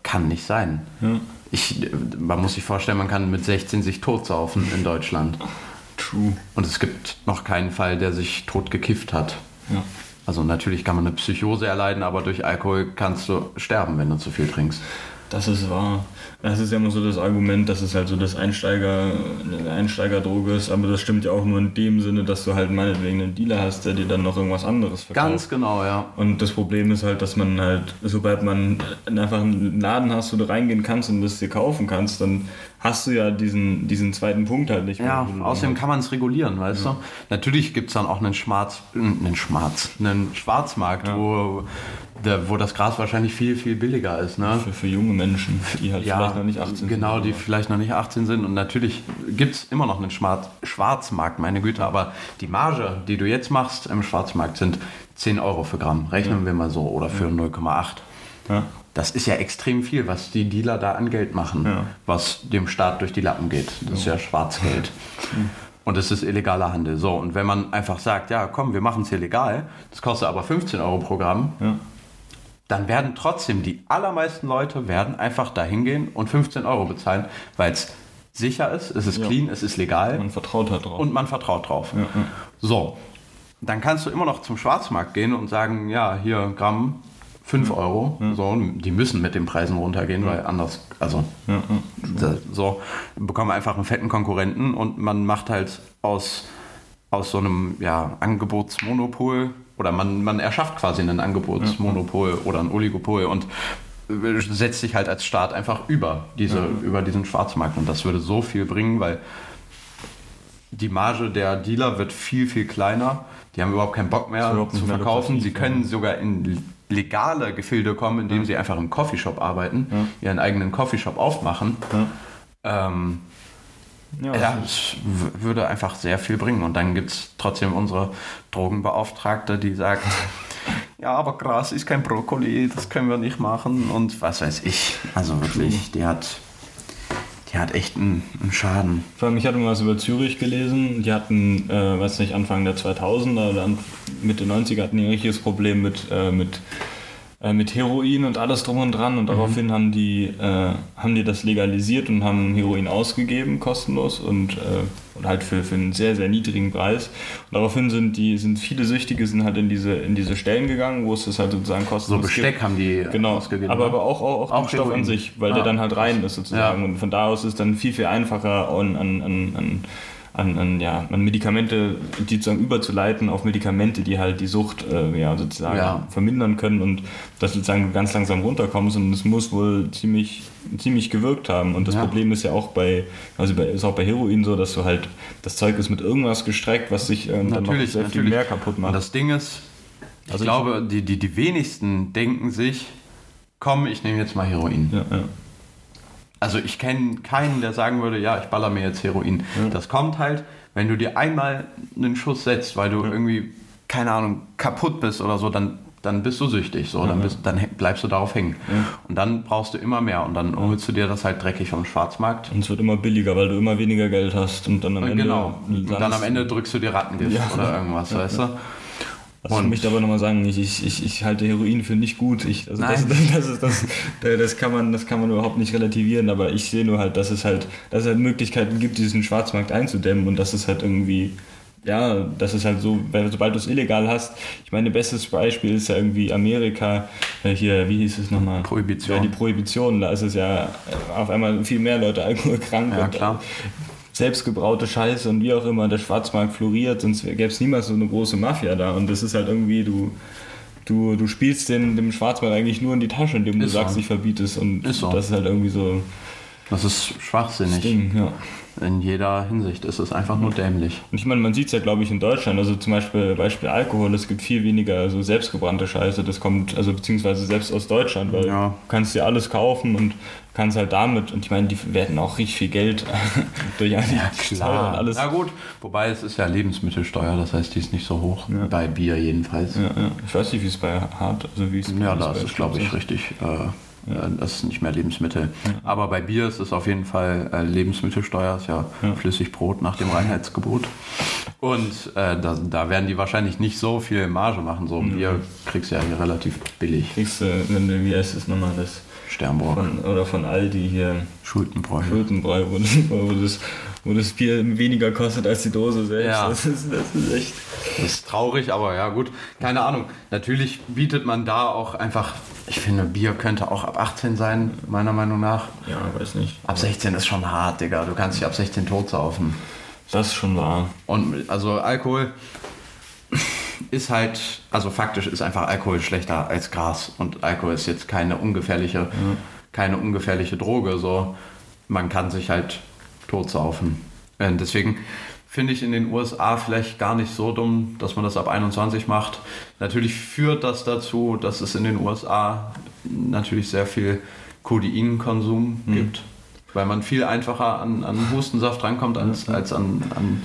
kann nicht sein. Ja. Ich, man muss sich vorstellen, man kann mit 16 sich totsaufen in Deutschland. True. Und es gibt noch keinen Fall, der sich tot gekifft hat. Ja. Also natürlich kann man eine Psychose erleiden, aber durch Alkohol kannst du sterben, wenn du zu viel trinkst. Das ist wahr. Das ist ja immer so das Argument, dass es halt so das Einsteiger, eine Einsteigerdroge ist, aber das stimmt ja auch nur in dem Sinne, dass du halt meinetwegen einen Dealer hast, der dir dann noch irgendwas anderes verkauft. Ganz genau, ja. Und das Problem ist halt, dass man halt, sobald man einfach einen Laden hast, wo du reingehen kannst und das dir kaufen kannst, dann hast du ja diesen, diesen zweiten Punkt halt nicht Ja, mehr. dann außerdem halt- kann man es regulieren, weißt du? Natürlich gibt es dann auch einen Schwarz, einen Schwarz, einen Schwarzmarkt, wo, der, wo das Gras wahrscheinlich viel, viel billiger ist. Ne? Für, für junge Menschen, die halt Ja, vielleicht noch nicht 18 sind. Genau, die vielleicht noch nicht 18 sind. Und natürlich gibt es immer noch einen Schwarz Schwarzmarkt, meine Güte. Aber die Marge, die du jetzt machst im Schwarzmarkt, sind 10 Euro für Gramm. Rechnen wir mal so. Oder für 0,8. Ja. Das ist ja extrem viel, was die Dealer da an Geld machen, Ja. was dem Staat durch die Lappen geht. Das ist ja Schwarzgeld. Und es ist illegaler Handel. So, und wenn man einfach sagt, ja, komm, wir machen es hier legal, das kostet aber 15 Euro pro Gramm, Ja. dann werden trotzdem die allermeisten Leute werden einfach da hingehen und 15 Euro bezahlen, weil es sicher ist, es ist Ja. clean, es ist legal Man vertraut halt drauf. und man vertraut drauf. ja. So, dann kannst du immer noch zum Schwarzmarkt gehen und sagen, ja, hier Gramm 5 Euro. So, die müssen mit den Preisen runtergehen, weil anders, also Ja, ja. da- so bekommen wir einfach einen fetten Konkurrenten und man macht halt aus, aus so einem ja, Angebotsmonopol oder man, man erschafft quasi ein Angebotsmonopol oder ein Oligopol und setzt sich halt als Staat einfach über, diese, über diesen Schwarzmarkt und das würde so viel bringen, weil die Marge der Dealer wird viel, viel kleiner. Die haben überhaupt keinen Bock mehr zu verkaufen. Sie können sogar in legale Gefilde kommen, indem sie einfach im Coffeeshop arbeiten, ihren eigenen Coffeeshop aufmachen. Ähm, Ja, ja, es würde einfach sehr viel bringen. Und dann gibt es trotzdem unsere Drogenbeauftragte, die sagt, ja, aber Gras ist kein Brokkoli, das können wir nicht machen und was weiß ich. Also wirklich, die hat, die hat echt einen, einen Schaden. Vor allem, ich hatte mal was über Zürich gelesen. Die hatten, äh, weiß nicht, Anfang der 2000er oder Mitte 90er hatten die ein richtiges Problem mit, äh, mit, äh, mit Heroin und alles drum und dran. Und daraufhin haben die, äh, haben die das legalisiert und haben Heroin ausgegeben, kostenlos und, äh, und halt für, für einen sehr, sehr niedrigen Preis. Und daraufhin sind die, sind viele Süchtige sind halt in diese, in diese Stellen gegangen, wo es das halt sozusagen So kostenlos Besteck gibt. haben die Genau, ausgegeben. aber, ne? aber auch, auch, auch, Auch den Stoff an sich, weil Ah, der dann halt rein ist sozusagen. Ja. Und von da aus ist dann viel, viel einfacher an, an, an, an, an, an, ja, an Medikamente, die sozusagen überzuleiten auf Medikamente, die halt die Sucht äh, ja, sozusagen Ja. vermindern können und das sozusagen ganz langsam runterkommst und es muss wohl ziemlich, ziemlich gewirkt haben. Und das Ja. Problem ist ja auch bei, also bei, ist auch bei Heroin so, dass du halt, das Zeug ist mit irgendwas gestreckt, was sich ähm, dann noch Natürlich, sehr viel mehr kaputt Und macht. das Ding ist, ich Also ich- glaube, die, die, die wenigsten denken sich, komm, ich nehme jetzt mal Heroin. ja, ja. Also ich kenne keinen, der sagen würde, ja, ich baller mir jetzt Heroin. Das kommt halt, wenn du dir einmal einen Schuss setzt, weil du irgendwie, keine Ahnung, kaputt bist oder so, dann, dann bist du süchtig. So, dann, bist, dann bleibst du darauf hängen. Und dann brauchst du immer mehr und dann holst du dir das halt dreckig vom Schwarzmarkt. Und es wird immer billiger, weil du immer weniger Geld hast und dann am Ende. genau. Und dann am Ende drückst du dir Rattengift Ja. oder irgendwas, weißt du? Also ich möchte aber nochmal sagen, ich, ich, ich, ich halte Heroin für nicht gut. Ich, also das, Nein. das, ist, das, das, kann man, das kann man überhaupt nicht relativieren, aber ich sehe nur halt, dass es halt, dass es halt Möglichkeiten gibt, diesen Schwarzmarkt einzudämmen und dass es halt irgendwie, ja, das ist halt so, weil sobald du es illegal hast, ich meine, bestes Beispiel ist ja irgendwie Amerika, äh, hier, wie hieß es nochmal? Prohibition. Ja, die Prohibition, da ist es ja äh, auf einmal viel mehr Leute alkoholkrank Ja, und klar. Selbstgebraute Scheiße und wie auch immer der Schwarzmarkt floriert, sonst gäbe es niemals so eine große Mafia da. Und das ist halt irgendwie, du, du, du spielst den, dem Schwarzmarkt eigentlich nur in die Tasche, indem du Ist so. sagst, ich verbietest. Und Ist so. das ist halt irgendwie so Das ist das schwachsinnig. Ding, ja. In jeder Hinsicht ist es einfach nur dämlich. Und ich meine, man sieht es ja, glaube ich, in Deutschland. Also zum Beispiel Beispiel Alkohol, es gibt viel weniger so selbstgebrannte Scheiße. Das kommt, also beziehungsweise selbst aus Deutschland, weil Ja. du kannst dir alles kaufen und kannst halt damit, und ich meine, die werden auch richtig viel Geld durch die Steuern und alles. Na gut, wobei es ist ja Lebensmittelsteuer, das heißt, die ist nicht so hoch. Bei Bier jedenfalls. Ja, ja. Ich weiß nicht, wie es bei Hart, also wie es Ja, da ist es, glaube ich, richtig. Äh, äh, Das ist nicht mehr Lebensmittel. Aber bei Bier ist es auf jeden Fall äh, Lebensmittelsteuer, ist ja, Flüssigbrot nach dem Reinheitsgebot. Und äh, da, da werden die wahrscheinlich nicht so viel Marge machen. So Bier kriegst du ja hier relativ billig. Kriegst du, wenn du, wie heißt es nochmal, das Sternburg, von, oder von Aldi hier, Schultenbräu. Schultenbräu, wo, wo, das, wo das Bier weniger kostet als die Dose selbst. Ja. Das, ist, das ist echt. Das ist traurig, aber ja gut. Keine Ahnung. Natürlich bietet man da auch einfach, ich finde, Bier könnte auch ab 18 sein, meiner Meinung nach. Ja, weiß nicht. Ab 16 ist schon hart, Digga. Du kannst dich ab 16 tot saufen. Das ist schon wahr. Und also Alkohol ist halt, also faktisch ist einfach Alkohol schlechter als Gras. Und Alkohol ist jetzt keine ungefährliche, keine ungefährliche Droge. So, man kann sich halt totsaufen. Und deswegen, finde ich in den USA vielleicht gar nicht so dumm, dass man das ab 21 macht. Natürlich führt das dazu, dass es in den USA natürlich sehr viel Codeinkonsum mhm. gibt, weil man viel einfacher an, an Hustensaft rankommt als, als an, an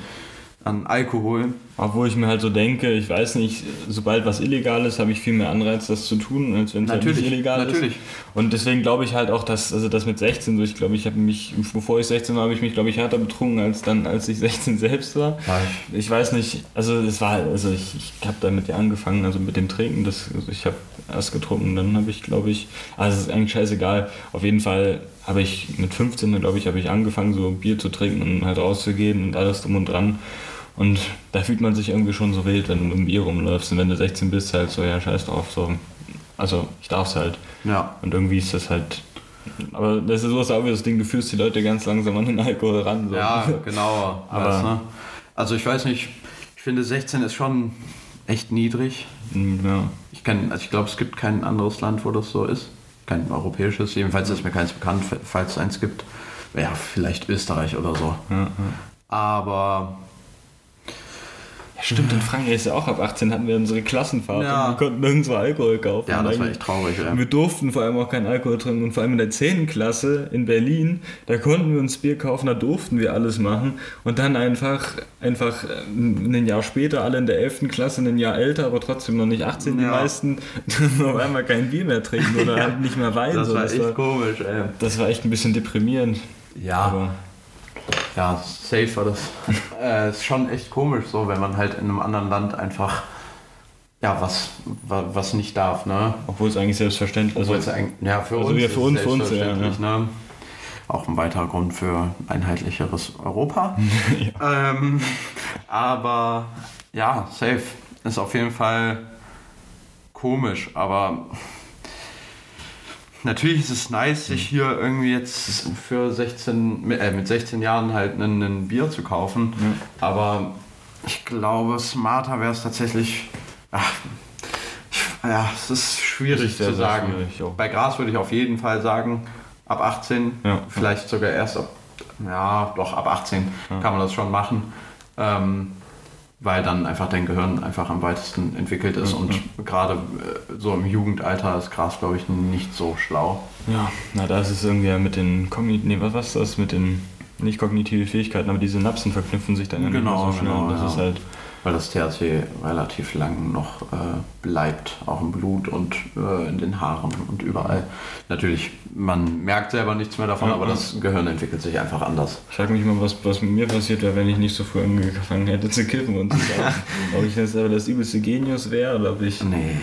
an Alkohol. Obwohl ich mir halt so denke, ich weiß nicht, sobald was illegal ist, habe ich viel mehr Anreiz, das zu tun, als wenn es halt nicht illegal natürlich. ist. Und deswegen glaube ich halt auch, dass, also das mit 16, so ich glaube, ich habe mich, bevor ich 16 war, habe ich mich, glaube ich, härter betrunken, als dann, als ich 16 selbst war. Ja. Ich weiß nicht, also es war, also ich, ich habe damit ja angefangen, also mit dem Trinken, das, also ich habe erst getrunken, dann habe ich, glaube ich, also es ist eigentlich scheißegal, auf jeden Fall habe ich mit 15, glaube ich, habe ich angefangen, so Bier zu trinken und halt rauszugehen und alles drum und dran. Und da fühlt man sich irgendwie schon so wild, wenn du mit dem Bier rumläufst. Und wenn du 16 bist, halt so, ja, scheiß drauf. So. Also, ich darf es halt. Ja. Und irgendwie ist das halt. Aber das ist sowas auch wie das Ding, du führst die Leute ganz langsam an den Alkohol ran. So. Ja, genau. Aber, das, ne? Also, ich weiß nicht, ich finde 16 ist schon echt niedrig. Mm, ja. Ich, also ich glaube, es gibt kein anderes Land, wo das so ist. Kein europäisches. Jedenfalls ist mir keins bekannt, falls es eins gibt. Ja, vielleicht Österreich oder so. Ja, ja. Aber Stimmt, in Frankreich ist ja auch ab 18 hatten wir unsere Klassenfahrt ja. und wir konnten nirgendwo Alkohol kaufen. Ja, das war echt traurig. Ja. Wir durften vor allem auch keinen Alkohol trinken und vor allem in der 10. Klasse in Berlin, da konnten wir uns Bier kaufen, da durften wir alles machen und dann einfach, einfach ein Jahr später, alle in der 11. Klasse, ein Jahr älter, aber trotzdem noch nicht 18, ja. die meisten, auf einmal kein Bier mehr trinken oder halt nicht mehr Wein. Das so. war das echt war, komisch, ey. Das war echt ein bisschen deprimierend. Ja. Aber ja, safe war das. äh, ist schon echt komisch, so wenn man halt in einem anderen Land einfach ja, was, was nicht darf, ne? Obwohl es eigentlich selbstverständlich ist. Also, ja, für also uns. Ja, für uns, für uns, ja, ja. Ne? Auch ein weiterer Grund für einheitlicheres Europa. ja. ähm, aber ja, safe. Ist auf jeden Fall komisch, aber natürlich ist es nice, sich hier irgendwie jetzt für 16, äh, mit 16 Jahren halt ein, Bier zu kaufen. Ja. Aber ich glaube, smarter wäre es tatsächlich. Ach, ja, es ist schwierig zu sagen. Schwierig Bei Gras würde ich auf jeden Fall sagen, ab 18, ja. vielleicht sogar erst ab, ja, doch ab 18 ja. kann man das schon machen. Ähm, weil dann einfach dein Gehirn einfach am weitesten entwickelt ist mhm. und gerade äh, so im Jugendalter ist Gras, glaube ich, nicht so schlau. Ja, na da ist es irgendwie mit den Kognitiven, nee, was, was ist das mit den, nicht kognitive Fähigkeiten, aber die Synapsen verknüpfen sich dann genau, so schnell. Genau, das ja. ist halt weil das THC relativ lang noch äh, bleibt, auch im Blut und äh, in den Haaren und überall. Natürlich, man merkt selber nichts mehr davon, ja, aber ja. das Gehirn entwickelt sich einfach anders. Ich frage mich mal, was, was mit mir passiert wäre, wenn ich nicht so früh angefangen hätte zu kiffen und zu sagen, ob ich das, das übelste Genius wäre oder ob ich... Nee,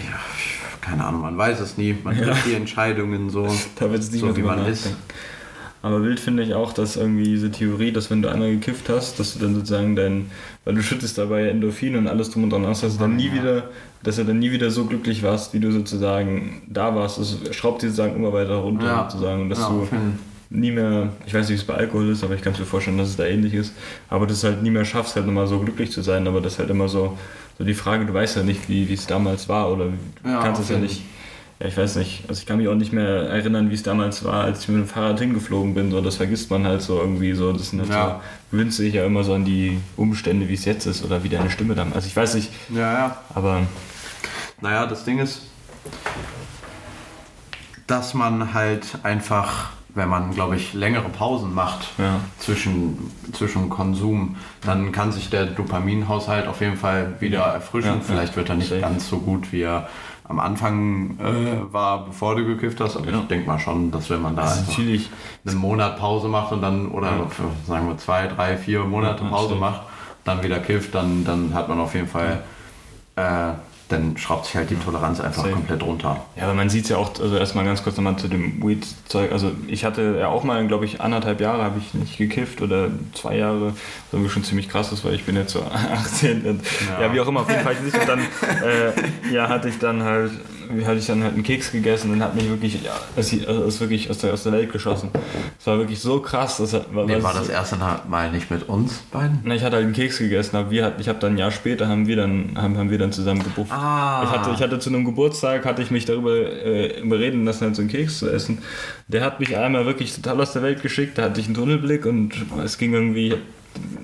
keine Ahnung, man weiß es nie. Man trifft die Entscheidungen so, so wie man nachdenken. ist. Aber wild finde ich auch, dass irgendwie diese Theorie, dass wenn du einmal gekifft hast, dass du dann sozusagen dein, weil du schüttest dabei Endorphin und alles drum und dran aus, dass du dann nie wieder, dass du dann nie wieder so glücklich warst, wie du sozusagen da warst. Es schraubt dir sozusagen immer weiter runter ja. sozusagen und dass ja, du nie mehr, ich weiß nicht, wie es bei Alkohol ist, aber ich kann es mir vorstellen, dass es da ähnlich ist, aber dass du halt nie mehr schaffst, halt nochmal so glücklich zu sein, aber das ist halt immer so, so die Frage, du weißt ja nicht, wie es damals war oder du ja, kannst es ja nicht ja, ich weiß nicht, also ich kann mich auch nicht mehr erinnern, wie es damals war, als ich mit dem Fahrrad hingeflogen bin. So, das vergisst man halt so irgendwie so. Das sind halt ja. so, gewöhnt sich ja immer so an die Umstände, wie es jetzt ist oder wie deine Stimme dann. Also ich weiß nicht. Ja, ja. Aber. Naja, das Ding ist, dass man halt einfach, wenn man, glaube ich, längere Pausen macht ja. zwischen, zwischen Konsum, dann kann sich der Dopaminhaushalt auf jeden Fall wieder erfrischen. Ja, Vielleicht wird er nicht ganz so gut, wie er am Anfang äh, war, bevor du gekifft hast. Aber ja. ich denke mal schon, dass wenn man da natürlich einen Monat Pause macht und dann, oder ja. sagen wir zwei, drei, vier Monate Pause macht, dann wieder kifft, dann, dann hat man auf jeden Fall äh, dann schraubt sich halt die Toleranz einfach Safe. komplett runter. Ja, aber man sieht es ja auch, also erstmal ganz kurz nochmal zu dem Weed-Zeug. Also ich hatte ja auch mal, glaube ich, anderthalb Jahre habe ich nicht gekifft oder zwei Jahre, was irgendwie schon ziemlich krass ist, weil ich bin jetzt so 18 und ja, ja wie auch immer, auf jeden Fall nicht. Und dann äh, ja, hatte ich dann halt hatte ich dann halt einen Keks gegessen und hat mich wirklich, ja, es ist wirklich aus der, aus der Welt geschossen. Es war wirklich so krass. Das war, nee, war das erste Mal nicht mit uns beiden? Na, ich hatte halt einen Keks gegessen, aber wir, ich habe dann ein Jahr später haben wir dann, haben, haben wir dann zusammen gebufft. Ah. Ich, hatte, ich hatte zu einem Geburtstag, hatte ich mich darüber äh, überreden lassen, halt so einen Keks zu essen. Der hat mich einmal wirklich total aus der Welt geschickt, da hatte ich einen Tunnelblick und es ging irgendwie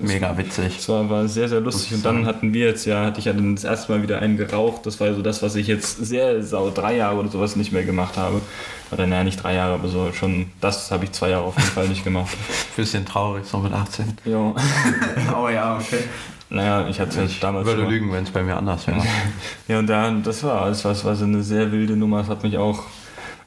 Mega witzig. Das war, war sehr, sehr lustig. Und dann hatten wir jetzt ja, hatte ich ja dann das erste Mal wieder einen geraucht. Das war so das, was ich jetzt sehr sau drei Jahre oder sowas nicht mehr gemacht habe. Oder naja, nicht drei Jahre, aber so schon, das habe ich zwei Jahre auf jeden Fall nicht gemacht. Bisschen traurig, so mit 18. Ja. Aber ja, okay. Naja, ich hatte Ich damals. würde schon lügen, wenn es bei mir anders wäre. Ja, und da, das war alles, was war so eine sehr wilde Nummer. Es hat mich auch.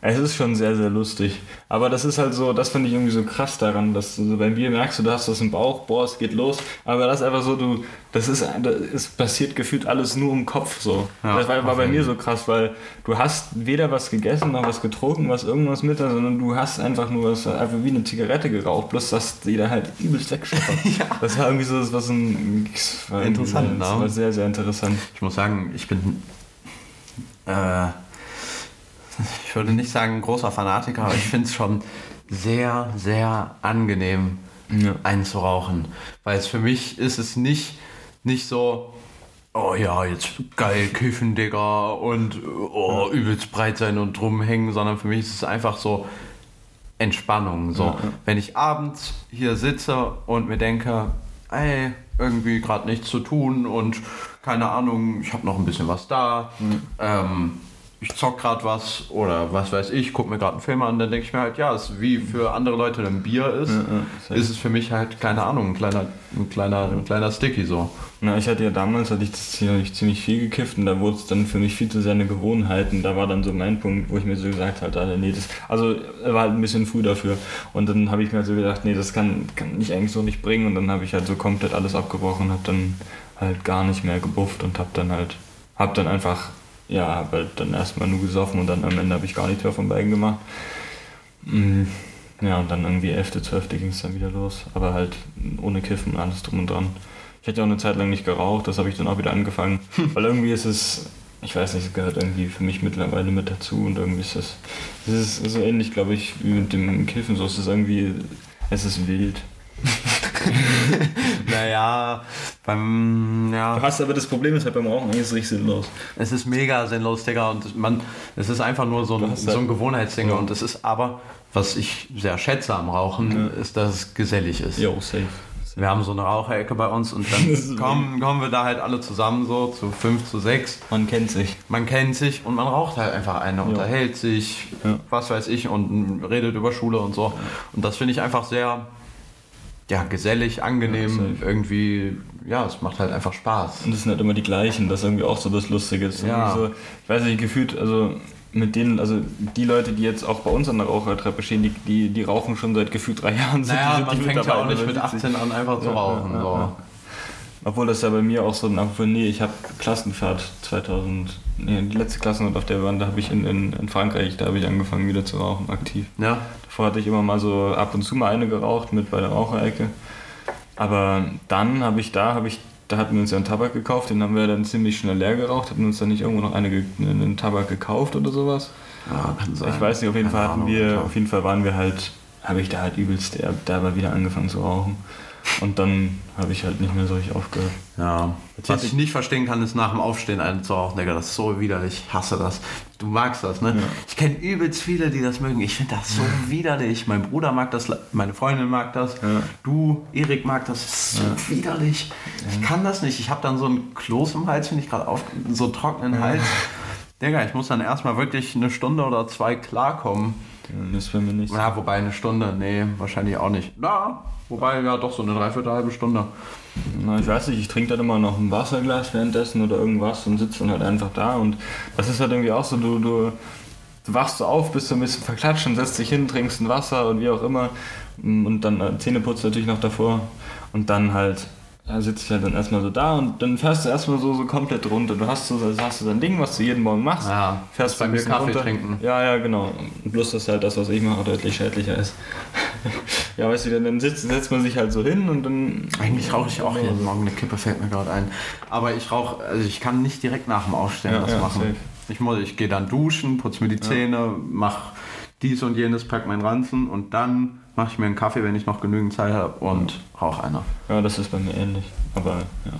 Es ist schon sehr, sehr lustig. Aber das ist halt so, das finde ich irgendwie so krass daran, dass du so beim Bier merkst, du, du hast das im Bauch, boah, es geht los. Aber das ist einfach so, du, das ist, ist passiert gefühlt alles nur im Kopf so. Ja, das war, war bei mir so krass, weil du hast weder was gegessen noch was getrunken, was irgendwas mit, sondern du hast einfach nur was, einfach wie eine Zigarette geraucht, bloß dass die da halt übelst wegscheppert. Das war irgendwie so, das war so ein. War Interessant, Das ne? war sehr, sehr interessant. Ich muss sagen, ich bin. Äh, ich würde nicht sagen großer Fanatiker, aber ich finde es schon sehr, sehr angenehm, Ja. einen zu rauchen. Weil es für mich ist es nicht, nicht so. Oh ja, jetzt geil kiffen, Digga, und oh, übelst breit sein und drum hängen, sondern für mich ist es einfach so Entspannung. So, wenn ich abends hier sitze und mir denke, ey, irgendwie gerade nichts zu tun und keine Ahnung, ich habe noch ein bisschen was da, ähm, ich zock gerade was oder was weiß ich, guck mir gerade einen Film an, dann denke ich mir halt, ja, es ist wie für andere Leute ein Bier ist, safe. ist es für mich halt, keine Ahnung, ein kleiner, ein kleiner, ein kleiner Sticky so. Na, ich hatte ja damals, hatte ich das ziemlich, ziemlich viel gekifft und da wurde es dann für mich viel zu sehr eine Gewohnheit und da war dann so mein Punkt, wo ich mir so gesagt habe, Alter, nee, das, also war halt ein bisschen früh dafür und dann habe ich mir halt so gedacht, nee, das kann, kann ich eigentlich so nicht bringen und dann habe ich halt so komplett alles abgebrochen und habe dann halt gar nicht mehr gebufft und habe dann halt, habe dann einfach, ja, habe halt dann erstmal nur gesoffen und dann am Ende habe ich gar nichts mehr von beiden gemacht. Mm, Ja, und dann irgendwie 11., 12. ging es dann wieder los, aber halt ohne Kiffen und alles drum und dran. Ich hatte auch eine Zeit lang nicht geraucht, das habe ich dann auch wieder angefangen, weil irgendwie ist es, ich weiß nicht, es gehört irgendwie für mich mittlerweile mit dazu und irgendwie ist es, es ist so ähnlich, glaube ich, wie mit dem Kiffen, so es ist irgendwie, es ist wild. Naja, beim, Du ja, hast aber das Problem ist halt beim Rauchen, ist es richtig sinnlos. es ist mega sinnlos, Digga, und man, es ist einfach nur so ein, halt- so ein Gewohnheitsding Ja. und es ist aber, was ich sehr schätze am Rauchen, ist, dass es gesellig ist. Jo, safe. Wir haben so eine Raucherecke bei uns und dann kommen, kommen wir da halt alle zusammen so zu fünf, zu sechs. Man kennt sich. Man kennt sich und man raucht halt einfach eine, unterhält sich, Ja. was weiß ich und redet über Schule und so. Und das finde ich einfach sehr ja, gesellig, angenehm, Ja, irgendwie, ja, es macht halt einfach Spaß. Und das sind halt immer die gleichen, das ist irgendwie auch so das Lustige. Das ist Ja. So, ich weiß nicht, gefühlt, also mit denen, also die Leute, die jetzt auch bei uns an der Rauchertreppe stehen, die, die, die rauchen schon seit gefühlt drei Jahren. Die Naja, sind man die fängt ja auch nicht mit aber 18 an, einfach zu Ja, rauchen. so. Obwohl das ja bei mir auch so ein Obwohl, nee, ich habe Klassenfahrt 2000, nee, die letzte Klassenfahrt auf der waren, da habe ich in, in, in Frankreich, da habe ich angefangen wieder zu rauchen, aktiv. Ja, Davor hatte ich immer mal so ab und zu mal eine geraucht mit bei der Raucherecke. Aber dann habe ich da, habe ich, da hatten wir uns ja einen Tabak gekauft, den haben wir dann ziemlich schnell leer geraucht, hatten uns dann nicht irgendwo noch eine, einen Tabak gekauft oder sowas. ja kann sein. Ich weiß nicht, auf jeden Keine Fall hatten Ahnung, wir, Alter. auf jeden Fall waren wir halt, habe ich da halt übelst der- dabei wieder angefangen zu rauchen. Und dann habe ich halt nicht mehr so richtig aufgehört. Ja. Was ich nicht verstehen kann, ist nach dem Aufstehen einen zu rauchen, Digga. Das ist so widerlich. Ich hasse das. Du magst das, ne? Ich kenne übelst viele, die das mögen. Ich finde das so widerlich. Mein Bruder mag das, meine Freundin mag das. Ja. Du, Erik mag das. Das ist so widerlich. Ich kann das nicht. Ich habe dann so einen Kloß im Hals, finde ich gerade auf, so einen trockenen Hals. Digga, ich muss dann erstmal wirklich eine Stunde oder zwei klarkommen. Ja, das ist bei mir nicht. Ja, wobei eine Stunde, nee, wahrscheinlich auch nicht. Na, wobei, ja, doch so eine Dreiviertel, halbe Stunde. Na, ich weiß nicht, ich trinke dann immer noch ein Wasserglas währenddessen oder irgendwas und sitze dann halt einfach da. Und das ist halt irgendwie auch so, du, du, du wachst so auf, bist so ein bisschen verklatscht und setzt dich hin, trinkst ein Wasser und wie auch immer. Und dann äh, Zähneputz natürlich noch davor. Und dann halt ja, sitze ich halt dann erstmal so da und dann fährst du erstmal so, so komplett runter. Du hast so also hast du dein Ding, was du jeden Morgen machst. Ja, fährst bei so mir Kaffee runter. trinken. Ja, ja, genau. Und Bloß, dass halt das, was ich mache, deutlich schädlicher ist. ja, weißt du, dann- dann sitzt, setzt man sich halt so hin und dann. Eigentlich rauche ich auch jeden Morgen eine Kippe, fällt mir gerade ein. Aber ich rauche, also ich kann nicht direkt nach dem Aufstehen Ja, das ja, machen. safe. Ich, muss, ich gehe dann duschen, putze mir die Zähne, mache dies und jenes, pack meinen Ranzen und dann mache ich mir einen Kaffee, wenn ich noch genügend Zeit habe und rauche einer. Ja, das ist bei mir ähnlich. Aber ja.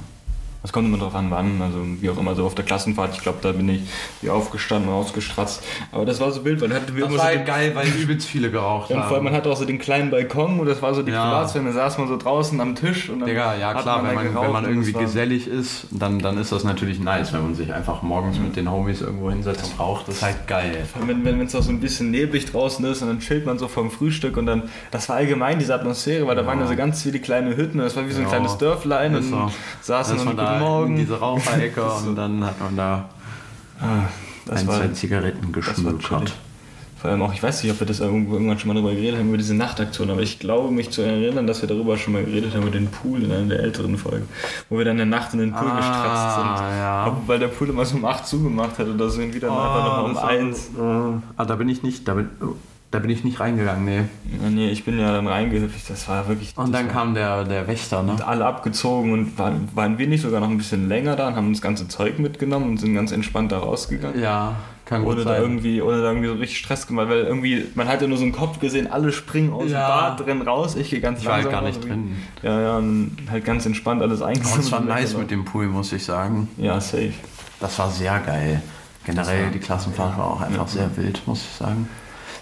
Es kommt immer drauf an, wann, also wie auch immer, so auf der Klassenfahrt, ich glaube, da bin ich wie aufgestanden, ausgestratzt. Aber das war so wild, weil man hatte das immer war so halt geil, weil übelst viele geraucht und vor allem, haben. man hatte auch so den kleinen Balkon und das war so die Ja. Privatsphäre, da saß man so draußen am Tisch und dann Digga, ja hat klar, man wenn man, wenn man und irgendwie gesellig ist, dann, dann ist das natürlich nice, wenn man sich einfach morgens mit den Homies irgendwo hinsetzt und raucht. Das ist halt geil. Wenn wenn es auch so ein bisschen neblig draußen ist und dann chillt man so vom Frühstück und dann, das war allgemein diese Atmosphäre, weil da waren ja so ganz viele kleine Hütten und das war wie so ein Ja. kleines Dörflein und so. saßen und guten da in Morgen. diese Raucherecke und dann hat man da Ah, ein, war, zwei Zigaretten geschmückert. Vor allem auch, ich weiß nicht, ob wir das irgendwann schon mal darüber geredet haben, über diese Nachtaktion, aber ich glaube, mich zu erinnern, dass wir darüber schon mal geredet haben, über den Pool in einer der älteren Folgen, wo wir dann in der Nacht in den Pool Ah, gestratzt sind. ja. Weil der Pool immer so um 8 zugemacht hat und da sind wieder einfach noch um das war- 1. äh, ah, da bin ich nicht, da bin, oh, da bin ich nicht reingegangen, nee. Ja, nee, ich bin ja dann reingehüpft, das war wirklich... Und das dann kam der, der Wächter, ne? alle abgezogen und waren, waren wir nicht sogar noch ein bisschen länger da und haben das ganze Zeug mitgenommen und sind ganz entspannt da rausgegangen. Ja, kann gut Ohne da, sein. irgendwie, ohne da irgendwie so richtig Stress gemacht, weil irgendwie, man hat ja nur so einen Kopf gesehen, alle springen aus Ja. dem Bad drin raus, ich gehe ganz Ich war halt langsam gar nicht drin. Ja, ja, und halt ganz entspannt alles eingesammelt. es war und nice weggelaufen. mit dem Pool, muss ich sagen. Ja, safe. Das war sehr geil. Generell, war- die Klassenfahrt war auch einfach sehr wild, muss ich sagen.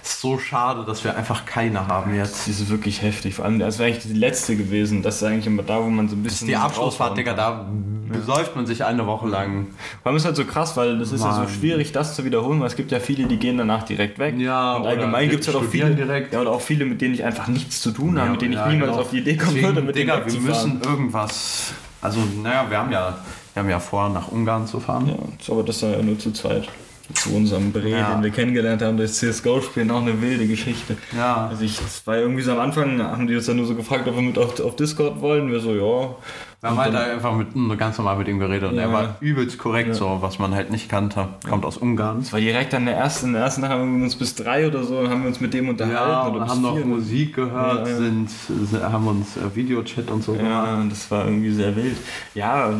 Es ist so schade, dass wir einfach keine haben jetzt. Die ist wirklich heftig. Vor allem, das wäre eigentlich die letzte gewesen. Das ist eigentlich immer da, wo man so ein bisschen. Die Abschlussfahrt, Digga, da besäuft man sich eine Woche lang. Vor allem ist halt so krass, weil das ist ja so schwierig, das zu wiederholen, weil es gibt ja viele, die gehen danach direkt weg. Ja, und allgemein gibt es halt auch viele, direkt. Ja, oder auch viele, mit denen ich einfach nichts zu tun habe, mit denen ich Ja, niemals genau. auf die Idee kommen Deswegen, würde, mit Digga, denen wir müssen irgendwas. Also, naja, wir haben ja, wir haben ja vor, nach Ungarn zu fahren. Ja, aber das war ja nur zu zweit. Zu unserem Bre, Ja. den wir kennengelernt haben, das CSGO-Spielen, auch eine wilde Geschichte. Ja. Also ich, das war irgendwie so am Anfang, haben die uns dann nur so gefragt, ob wir mit auf, auf Discord wollen. Wir so, ja. Wir haben halt einfach mit, ganz normal mit ihm geredet und Ja. er war übelst korrekt, so was man halt nicht kannte. Kommt aus Ungarn. Das war direkt an der ersten, in der ersten Tag haben wir uns bis drei oder so, haben wir uns mit dem unterhalten. Ja, oder haben noch. Musik gehört, Ja, ja. Sind, haben uns äh, Videochat und so gemacht. Ja, das war irgendwie sehr wild. Ja,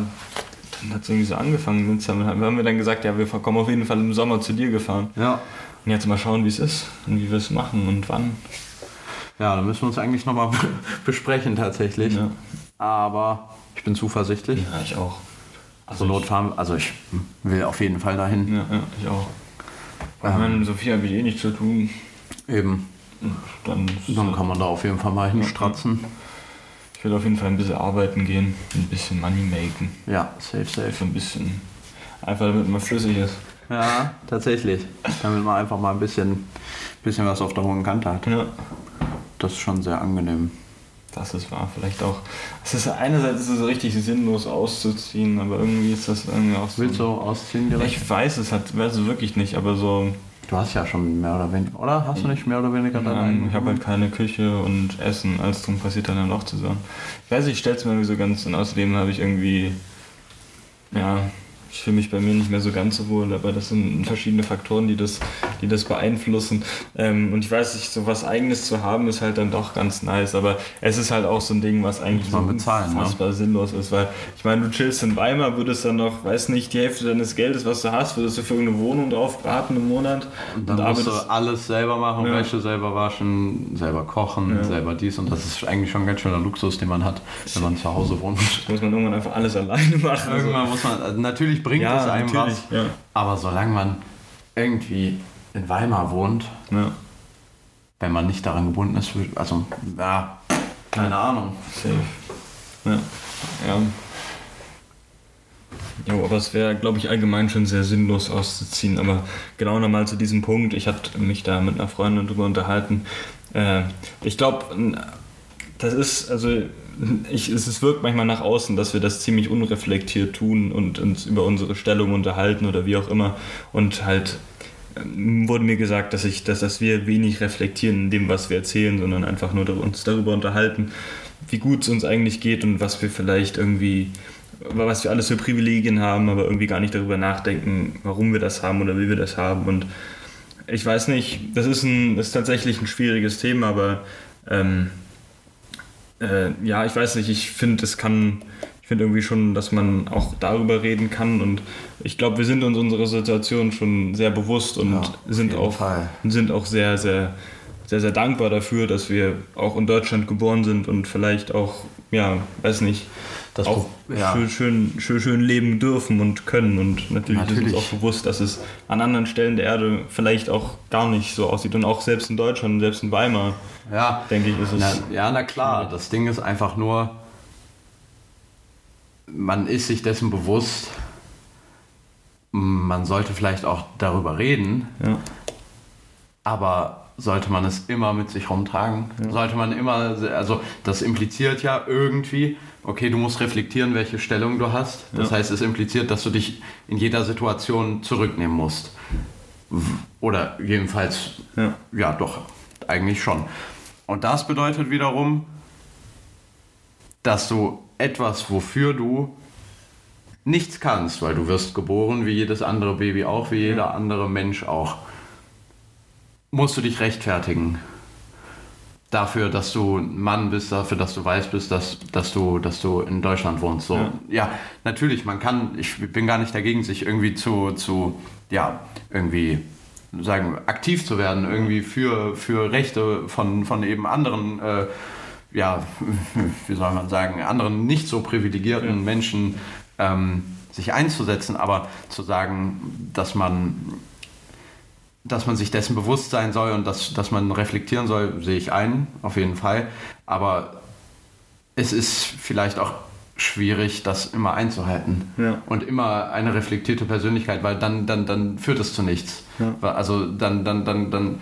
dann hat es irgendwie so angefangen. Haben wir, haben wir dann gesagt, ja, wir kommen auf jeden Fall im Sommer zu dir gefahren. Ja. Und jetzt mal schauen, wie es ist und wie wir es machen und wann. Ja, da müssen wir uns eigentlich nochmal besprechen tatsächlich. Ja, Aber ich bin zuversichtlich. ja ich auch. Also Not fahren, also ich will auf jeden Fall dahin. Ja, ja ich auch. Ich Ähm. meine, so viel habe ich eh nicht zu tun. Eben. Dann, Dann kann man da auf jeden Fall mal hinstratzen. Ich will auf jeden Fall ein bisschen arbeiten gehen, ein bisschen Money machen. Ja, safe, safe. So ein bisschen. Einfach damit man flüssig ist. Ja, tatsächlich. Damit man einfach mal ein bisschen, bisschen was auf der hohen Kante hat. Ja. Das ist schon sehr angenehm. Das ist wahr, vielleicht auch. Es ist einerseits ist es richtig sinnlos auszuziehen, aber irgendwie ist das irgendwie auch so. Willst du ausziehen direkt? Ich weiß es hat, weiß es wirklich nicht, aber so. Du hast ja schon mehr oder weniger, oder? Hast du nicht mehr oder weniger deinen Ähm, eigenen ich habe halt keine Küche und Essen, alles drum passiert dann im Loch zusammen. Ich weiß nicht, ich stelle es mir irgendwie so ganz und außerdem habe ich irgendwie. Ja, ich fühle mich bei mir nicht mehr so ganz so wohl, aber das sind verschiedene Faktoren, die das, die das beeinflussen. Ähm, und ich weiß nicht, so was Eigenes zu haben ist halt dann doch ganz nice, aber es ist halt auch so ein Ding, was eigentlich so bezahlen, ne? unfassbar sinnlos ist, weil ich meine, du chillst in Weimar, würdest dann noch, weiß nicht, die Hälfte deines Geldes, was du hast, würdest du für irgendeine Wohnung drauf braten im Monat. Und dann musst du alles selber machen, Ja. Wäsche selber waschen, selber kochen, Ja. selber dies und das ist eigentlich schon ein ganz schöner Luxus, den man hat, wenn man zu Hause wohnt. muss man irgendwann einfach alles alleine machen. Irgendwann muss man, natürlich bringt Ja, es einem was, ja. aber solange man irgendwie in Weimar wohnt, Ja, wenn man nicht daran gebunden ist, also ja, keine Ahnung. safe. Ja, ja. Jo, aber es wäre, glaube ich, allgemein schon sehr sinnlos auszuziehen. Aber genau nochmal zu diesem Punkt. Ich hatte mich da mit einer Freundin drüber unterhalten. Äh, ich glaube, das ist, also, ich, es wirkt manchmal nach außen, dass wir das ziemlich unreflektiert tun und uns über unsere Stellung unterhalten oder wie auch immer. Und halt ähm, wurde mir gesagt, dass, ich, dass, dass wir wenig reflektieren in dem, was wir erzählen, sondern einfach nur uns darüber unterhalten, wie gut es uns eigentlich geht und was wir vielleicht irgendwie, was wir alles für Privilegien haben, aber irgendwie gar nicht darüber nachdenken, warum wir das haben oder wie wir das haben. Und ich weiß nicht, das ist, ein, das ist tatsächlich ein schwieriges Thema, aber ähm, äh, ja, ich weiß nicht, ich finde, es kann, ich finde irgendwie schon, dass man auch darüber reden kann und ich glaube, wir sind uns unserer Situation schon sehr bewusst und Ja, sind, auch, Fall. sind auch sehr, sehr, sehr, sehr dankbar dafür, dass wir auch in Deutschland geboren sind und vielleicht auch, ja, weiß nicht, das auch ja. schön, schön, schön, schön, leben dürfen und können. Und natürlich, natürlich, ist uns auch bewusst, dass es an anderen Stellen der Erde vielleicht auch gar nicht so aussieht. Und auch selbst in Deutschland, selbst in Weimar, ja. denke ich, ist es. Na, ja, na klar. Das Ding ist einfach nur, man ist sich dessen bewusst, man sollte vielleicht auch darüber reden, ja. aber sollte man es immer mit sich rumtragen? Ja. Sollte man immer, also das impliziert ja irgendwie, okay, du musst reflektieren, welche Stellung du hast. Das ja. heißt, es impliziert, dass du dich in jeder Situation zurücknehmen musst. Oder jedenfalls, ja, ja doch, eigentlich schon. Und das bedeutet wiederum, dass du etwas, wofür du nichts kannst, weil du wirst geboren wie jedes andere Baby auch, wie jeder andere Mensch auch, musst du dich rechtfertigen dafür, dass du ein Mann bist, dafür, dass du weiß bist, dass, dass, du, dass du in Deutschland wohnst. So, ja. ja. natürlich, man kann, ich bin gar nicht dagegen, sich irgendwie zu, zu ja, irgendwie sagen, aktiv zu werden, irgendwie für, für Rechte von, von eben anderen, äh, ja, wie soll man sagen, anderen nicht so privilegierten ja. Menschen ähm, sich einzusetzen, aber zu sagen, dass man dass man sich dessen bewusst sein soll und dass, dass man reflektieren soll, sehe ich ein, auf jeden Fall. Aber es ist vielleicht auch schwierig, das immer einzuhalten. Ja. Und immer eine reflektierte Persönlichkeit, weil dann, dann, dann führt es zu nichts. Ja. Also dann, dann, dann, dann,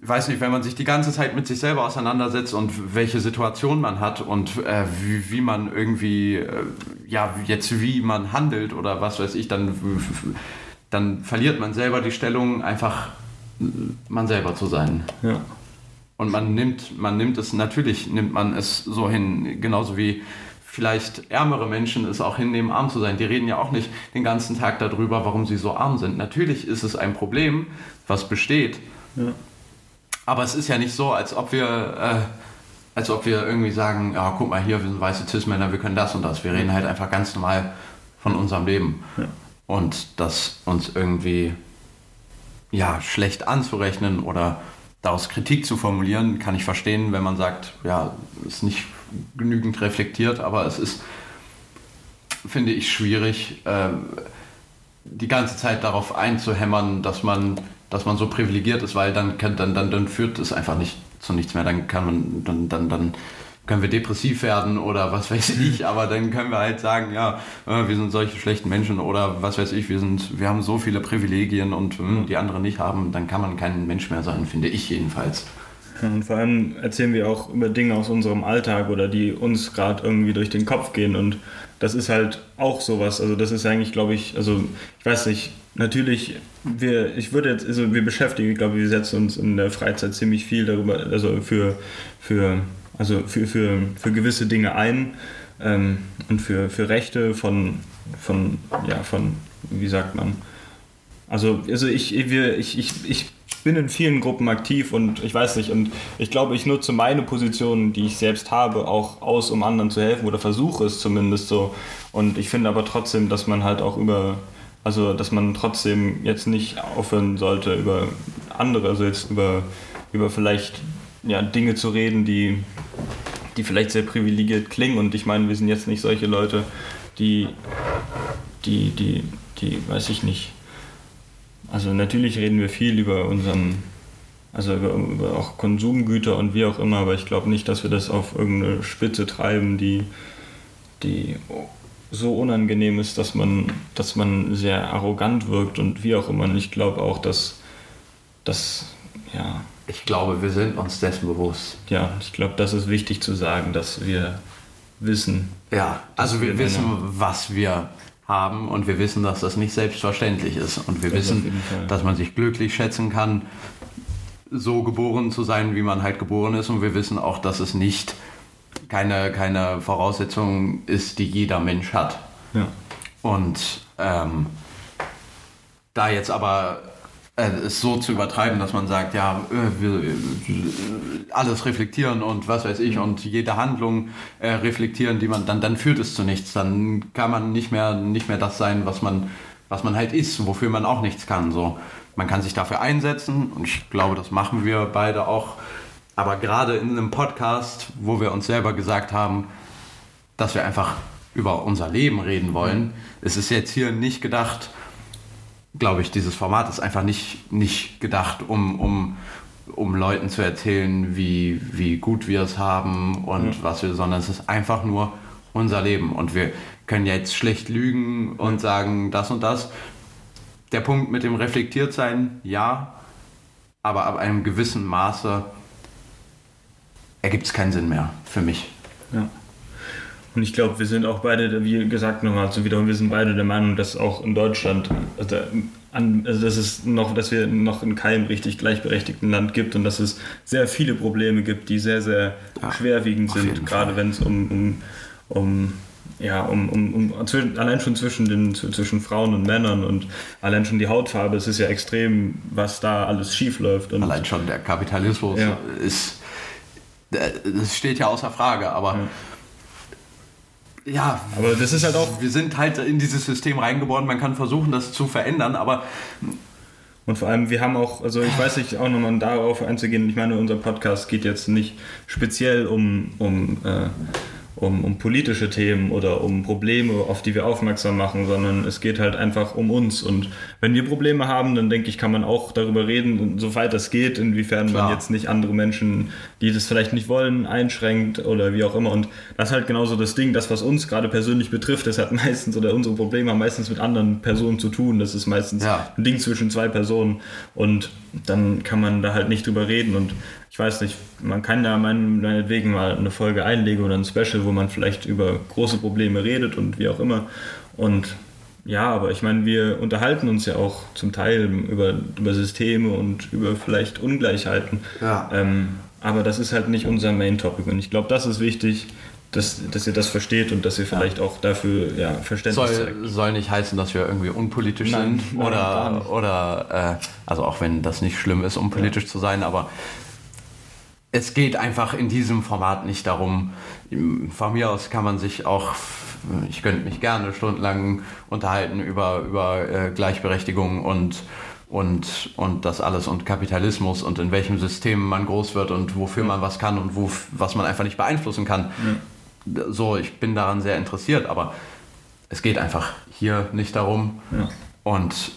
ich weiß nicht, wenn man sich die ganze Zeit mit sich selber auseinandersetzt und welche Situation man hat und äh, wie, wie man irgendwie, äh, ja, jetzt wie man handelt oder was weiß ich, dann dann verliert man selber die Stellung, einfach man selber zu sein. Ja. Und man nimmt, man nimmt es, natürlich nimmt man es so hin, genauso wie vielleicht ärmere Menschen es auch hinnehmen, arm zu sein. Die reden ja auch nicht den ganzen Tag darüber, warum sie so arm sind. Natürlich ist es ein Problem, was besteht. Ja. Aber es ist ja nicht so, als ob wir, äh, als ob wir irgendwie sagen, ja, guck mal hier, wir sind weiße Cis-Männer, wir können das und das. Wir reden halt einfach ganz normal von unserem Leben. Ja und das uns irgendwie ja, schlecht anzurechnen oder daraus Kritik zu formulieren, kann ich verstehen, wenn man sagt, ja, ist nicht genügend reflektiert, aber es ist, finde ich, schwierig, äh, die ganze Zeit darauf einzuhämmern, dass man, dass man so privilegiert ist, weil dann, dann, dann, dann führt es einfach nicht zu nichts mehr. Dann kann man, dann, dann, dann können wir depressiv werden oder was weiß ich, aber dann können wir halt sagen, ja, äh, wir sind solche schlechten Menschen oder was weiß ich, wir sind, wir haben so viele Privilegien und äh, die anderen nicht haben, dann kann man kein Mensch mehr sein, finde ich jedenfalls. Und vor allem erzählen wir auch über Dinge aus unserem Alltag oder die uns gerade irgendwie durch den Kopf gehen und das ist halt auch sowas. Also das ist eigentlich, glaube ich, also ich weiß nicht, natürlich, wir, ich würde jetzt, also wir beschäftigen, ich glaube, wir setzen uns in der Freizeit ziemlich viel darüber, also für, für also für, für, für gewisse Dinge ein ähm, und für, für Rechte von, von, ja, von, wie sagt man, also, also ich, wir, ich, ich, ich bin in vielen Gruppen aktiv und ich weiß nicht, und ich glaube, ich nutze meine Position, die ich selbst habe, auch aus, um anderen zu helfen oder versuche es zumindest so. Und ich finde aber trotzdem, dass man halt auch über, also dass man trotzdem jetzt nicht aufhören sollte, über andere, also jetzt über, über vielleicht ja, Dinge zu reden, die, die vielleicht sehr privilegiert klingen. Und ich meine, wir sind jetzt nicht solche Leute, die, die, die, die, weiß ich nicht. Also natürlich reden wir viel über unseren, also über, über auch Konsumgüter und wie auch immer, aber ich glaube nicht, dass wir das auf irgendeine Spitze treiben, die, die so unangenehm ist, dass man, dass man sehr arrogant wirkt und wie auch immer. Und ich glaube auch, dass, dass ja, ich glaube, wir sind uns dessen bewusst. Ja, ich glaube, das ist wichtig zu sagen, dass wir wissen. Ja, also wir, wir wissen, was wir haben und wir wissen, dass das nicht selbstverständlich ist. Und wir das wissen, dass man sich glücklich schätzen kann, so geboren zu sein, wie man halt geboren ist. Und wir wissen auch, dass es nicht keine, keine Voraussetzung ist, die jeder Mensch hat. Ja. Und ähm, da jetzt aber es so zu übertreiben, dass man sagt, ja, äh, wir äh, alles reflektieren und was weiß ich und jede Handlung äh, reflektieren, die man dann dann führt es zu nichts. Dann kann man nicht mehr nicht mehr das sein, was man was man halt ist, wofür man auch nichts kann. So man kann sich dafür einsetzen und ich glaube, das machen wir beide auch. Aber gerade in einem Podcast, wo wir uns selber gesagt haben, dass wir einfach über unser Leben reden wollen, ist es jetzt hier nicht gedacht, glaube ich, dieses Format ist einfach nicht, nicht gedacht, um, um, um Leuten zu erzählen, wie, wie gut wir es haben und ja. was wir, sondern es ist einfach nur unser Leben. Und wir können jetzt schlecht lügen und sagen das und das. Der Punkt mit dem Reflektiertsein, ja, aber ab einem gewissen Maße ergibt es keinen Sinn mehr für mich. Ja. Und ich glaube, wir sind auch beide, wie gesagt, nochmal zu wiederholen, wir sind beide der Meinung, dass auch in Deutschland, also, an, also dass es noch, dass wir noch in keinem richtig gleichberechtigten Land gibt und dass es sehr viele Probleme gibt, die sehr, sehr ja, schwerwiegend sind, gerade wenn es um, um, um ja, um, um, um, allein schon zwischen, den, zwischen Frauen und Männern und allein schon die Hautfarbe, es ist ja extrem, was da alles schief läuft. Allein schon der Kapitalismus ja. ist, das steht ja außer Frage, aber ja. Ja, aber das ist halt auch. Wir sind halt in dieses System reingeboren, man kann versuchen, das zu verändern, aber. Und vor allem, wir haben auch, also ich weiß nicht, auch nochmal darauf einzugehen, ich meine, unser Podcast geht jetzt nicht speziell um, um äh, um, um politische Themen oder um Probleme, auf die wir aufmerksam machen, sondern es geht halt einfach um uns. Und wenn wir Probleme haben, dann denke ich, kann man auch darüber reden, soweit das geht, inwiefern Klar. man jetzt nicht andere Menschen, die das vielleicht nicht wollen, einschränkt oder wie auch immer. Und das ist halt genauso das Ding, das, was uns gerade persönlich betrifft, das hat meistens oder unsere Probleme haben meistens mit anderen Personen zu tun. Das ist meistens ja. ein Ding zwischen zwei Personen und dann kann man da halt nicht drüber reden. Und ich weiß nicht, man kann da meinetwegen mal eine Folge einlegen oder ein Special, wo man vielleicht über große Probleme redet und wie auch immer. Und ja, aber ich meine, wir unterhalten uns ja auch zum Teil über, über Systeme und über vielleicht Ungleichheiten. Ja. Ähm, aber das ist halt nicht unser Main Topic. Und ich glaube, das ist wichtig, dass, dass ihr das versteht und dass ihr vielleicht ja. auch dafür ja, Verständnis soll, zeigt. Soll nicht heißen, dass wir irgendwie unpolitisch nein, sind nein, oder, oder äh, also auch wenn das nicht schlimm ist, unpolitisch ja. zu sein, aber es geht einfach in diesem Format nicht darum, von mir aus kann man sich auch, ich könnte mich gerne stundenlang unterhalten über, über äh, Gleichberechtigung und, und, und das alles und Kapitalismus und in welchem System man groß wird und wofür man was kann und wo, was man einfach nicht beeinflussen kann. Ja. So, ich bin daran sehr interessiert, aber es geht einfach hier nicht darum. Ja. Und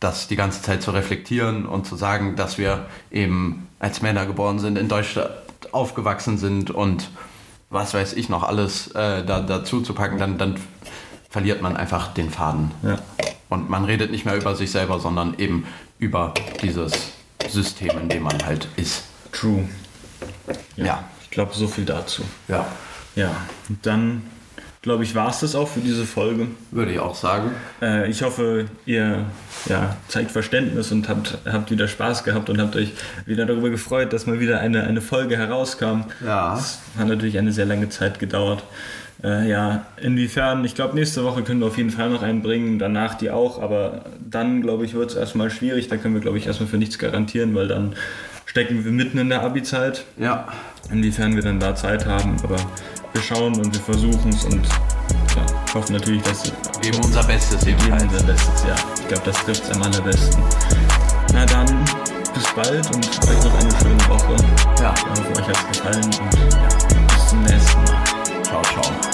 das die ganze Zeit zu reflektieren und zu sagen, dass wir eben als Männer geboren sind, in Deutschland aufgewachsen sind und was weiß ich noch alles äh, da, dazu zu packen, dann, dann verliert man einfach den Faden. Ja. Und man redet nicht mehr über sich selber, sondern eben über dieses System, in dem man halt ist. True. Ja. ja. Ich glaube, so viel dazu. Ja. Ja. Und dann glaube ich, war es das auch für diese Folge. Würde ich auch sagen. Äh, ich hoffe, ihr ja, zeigt Verständnis und habt, habt wieder Spaß gehabt und habt euch wieder darüber gefreut, dass mal wieder eine, eine Folge herauskam. Ja. Es hat natürlich eine sehr lange Zeit gedauert. Äh, ja, inwiefern, ich glaube, nächste Woche können wir auf jeden Fall noch einen bringen, danach die auch, aber dann, glaube ich, wird es erstmal schwierig. Da können wir, glaube ich, erstmal für nichts garantieren, weil dann stecken wir mitten in der Abi-Zeit. Ja. Inwiefern wir dann da Zeit haben, aber wir schauen und wir versuchen es und ja, hoffen natürlich, dass wir geben unser Bestes wir geben unser Bestes, ja. Ich glaube, das trifft es am allerbesten. Na dann, bis bald und euch noch eine schöne Woche. Ja. Ich hoffe, euch hat es gefallen und ja, bis zum nächsten Mal. Ciao, ciao.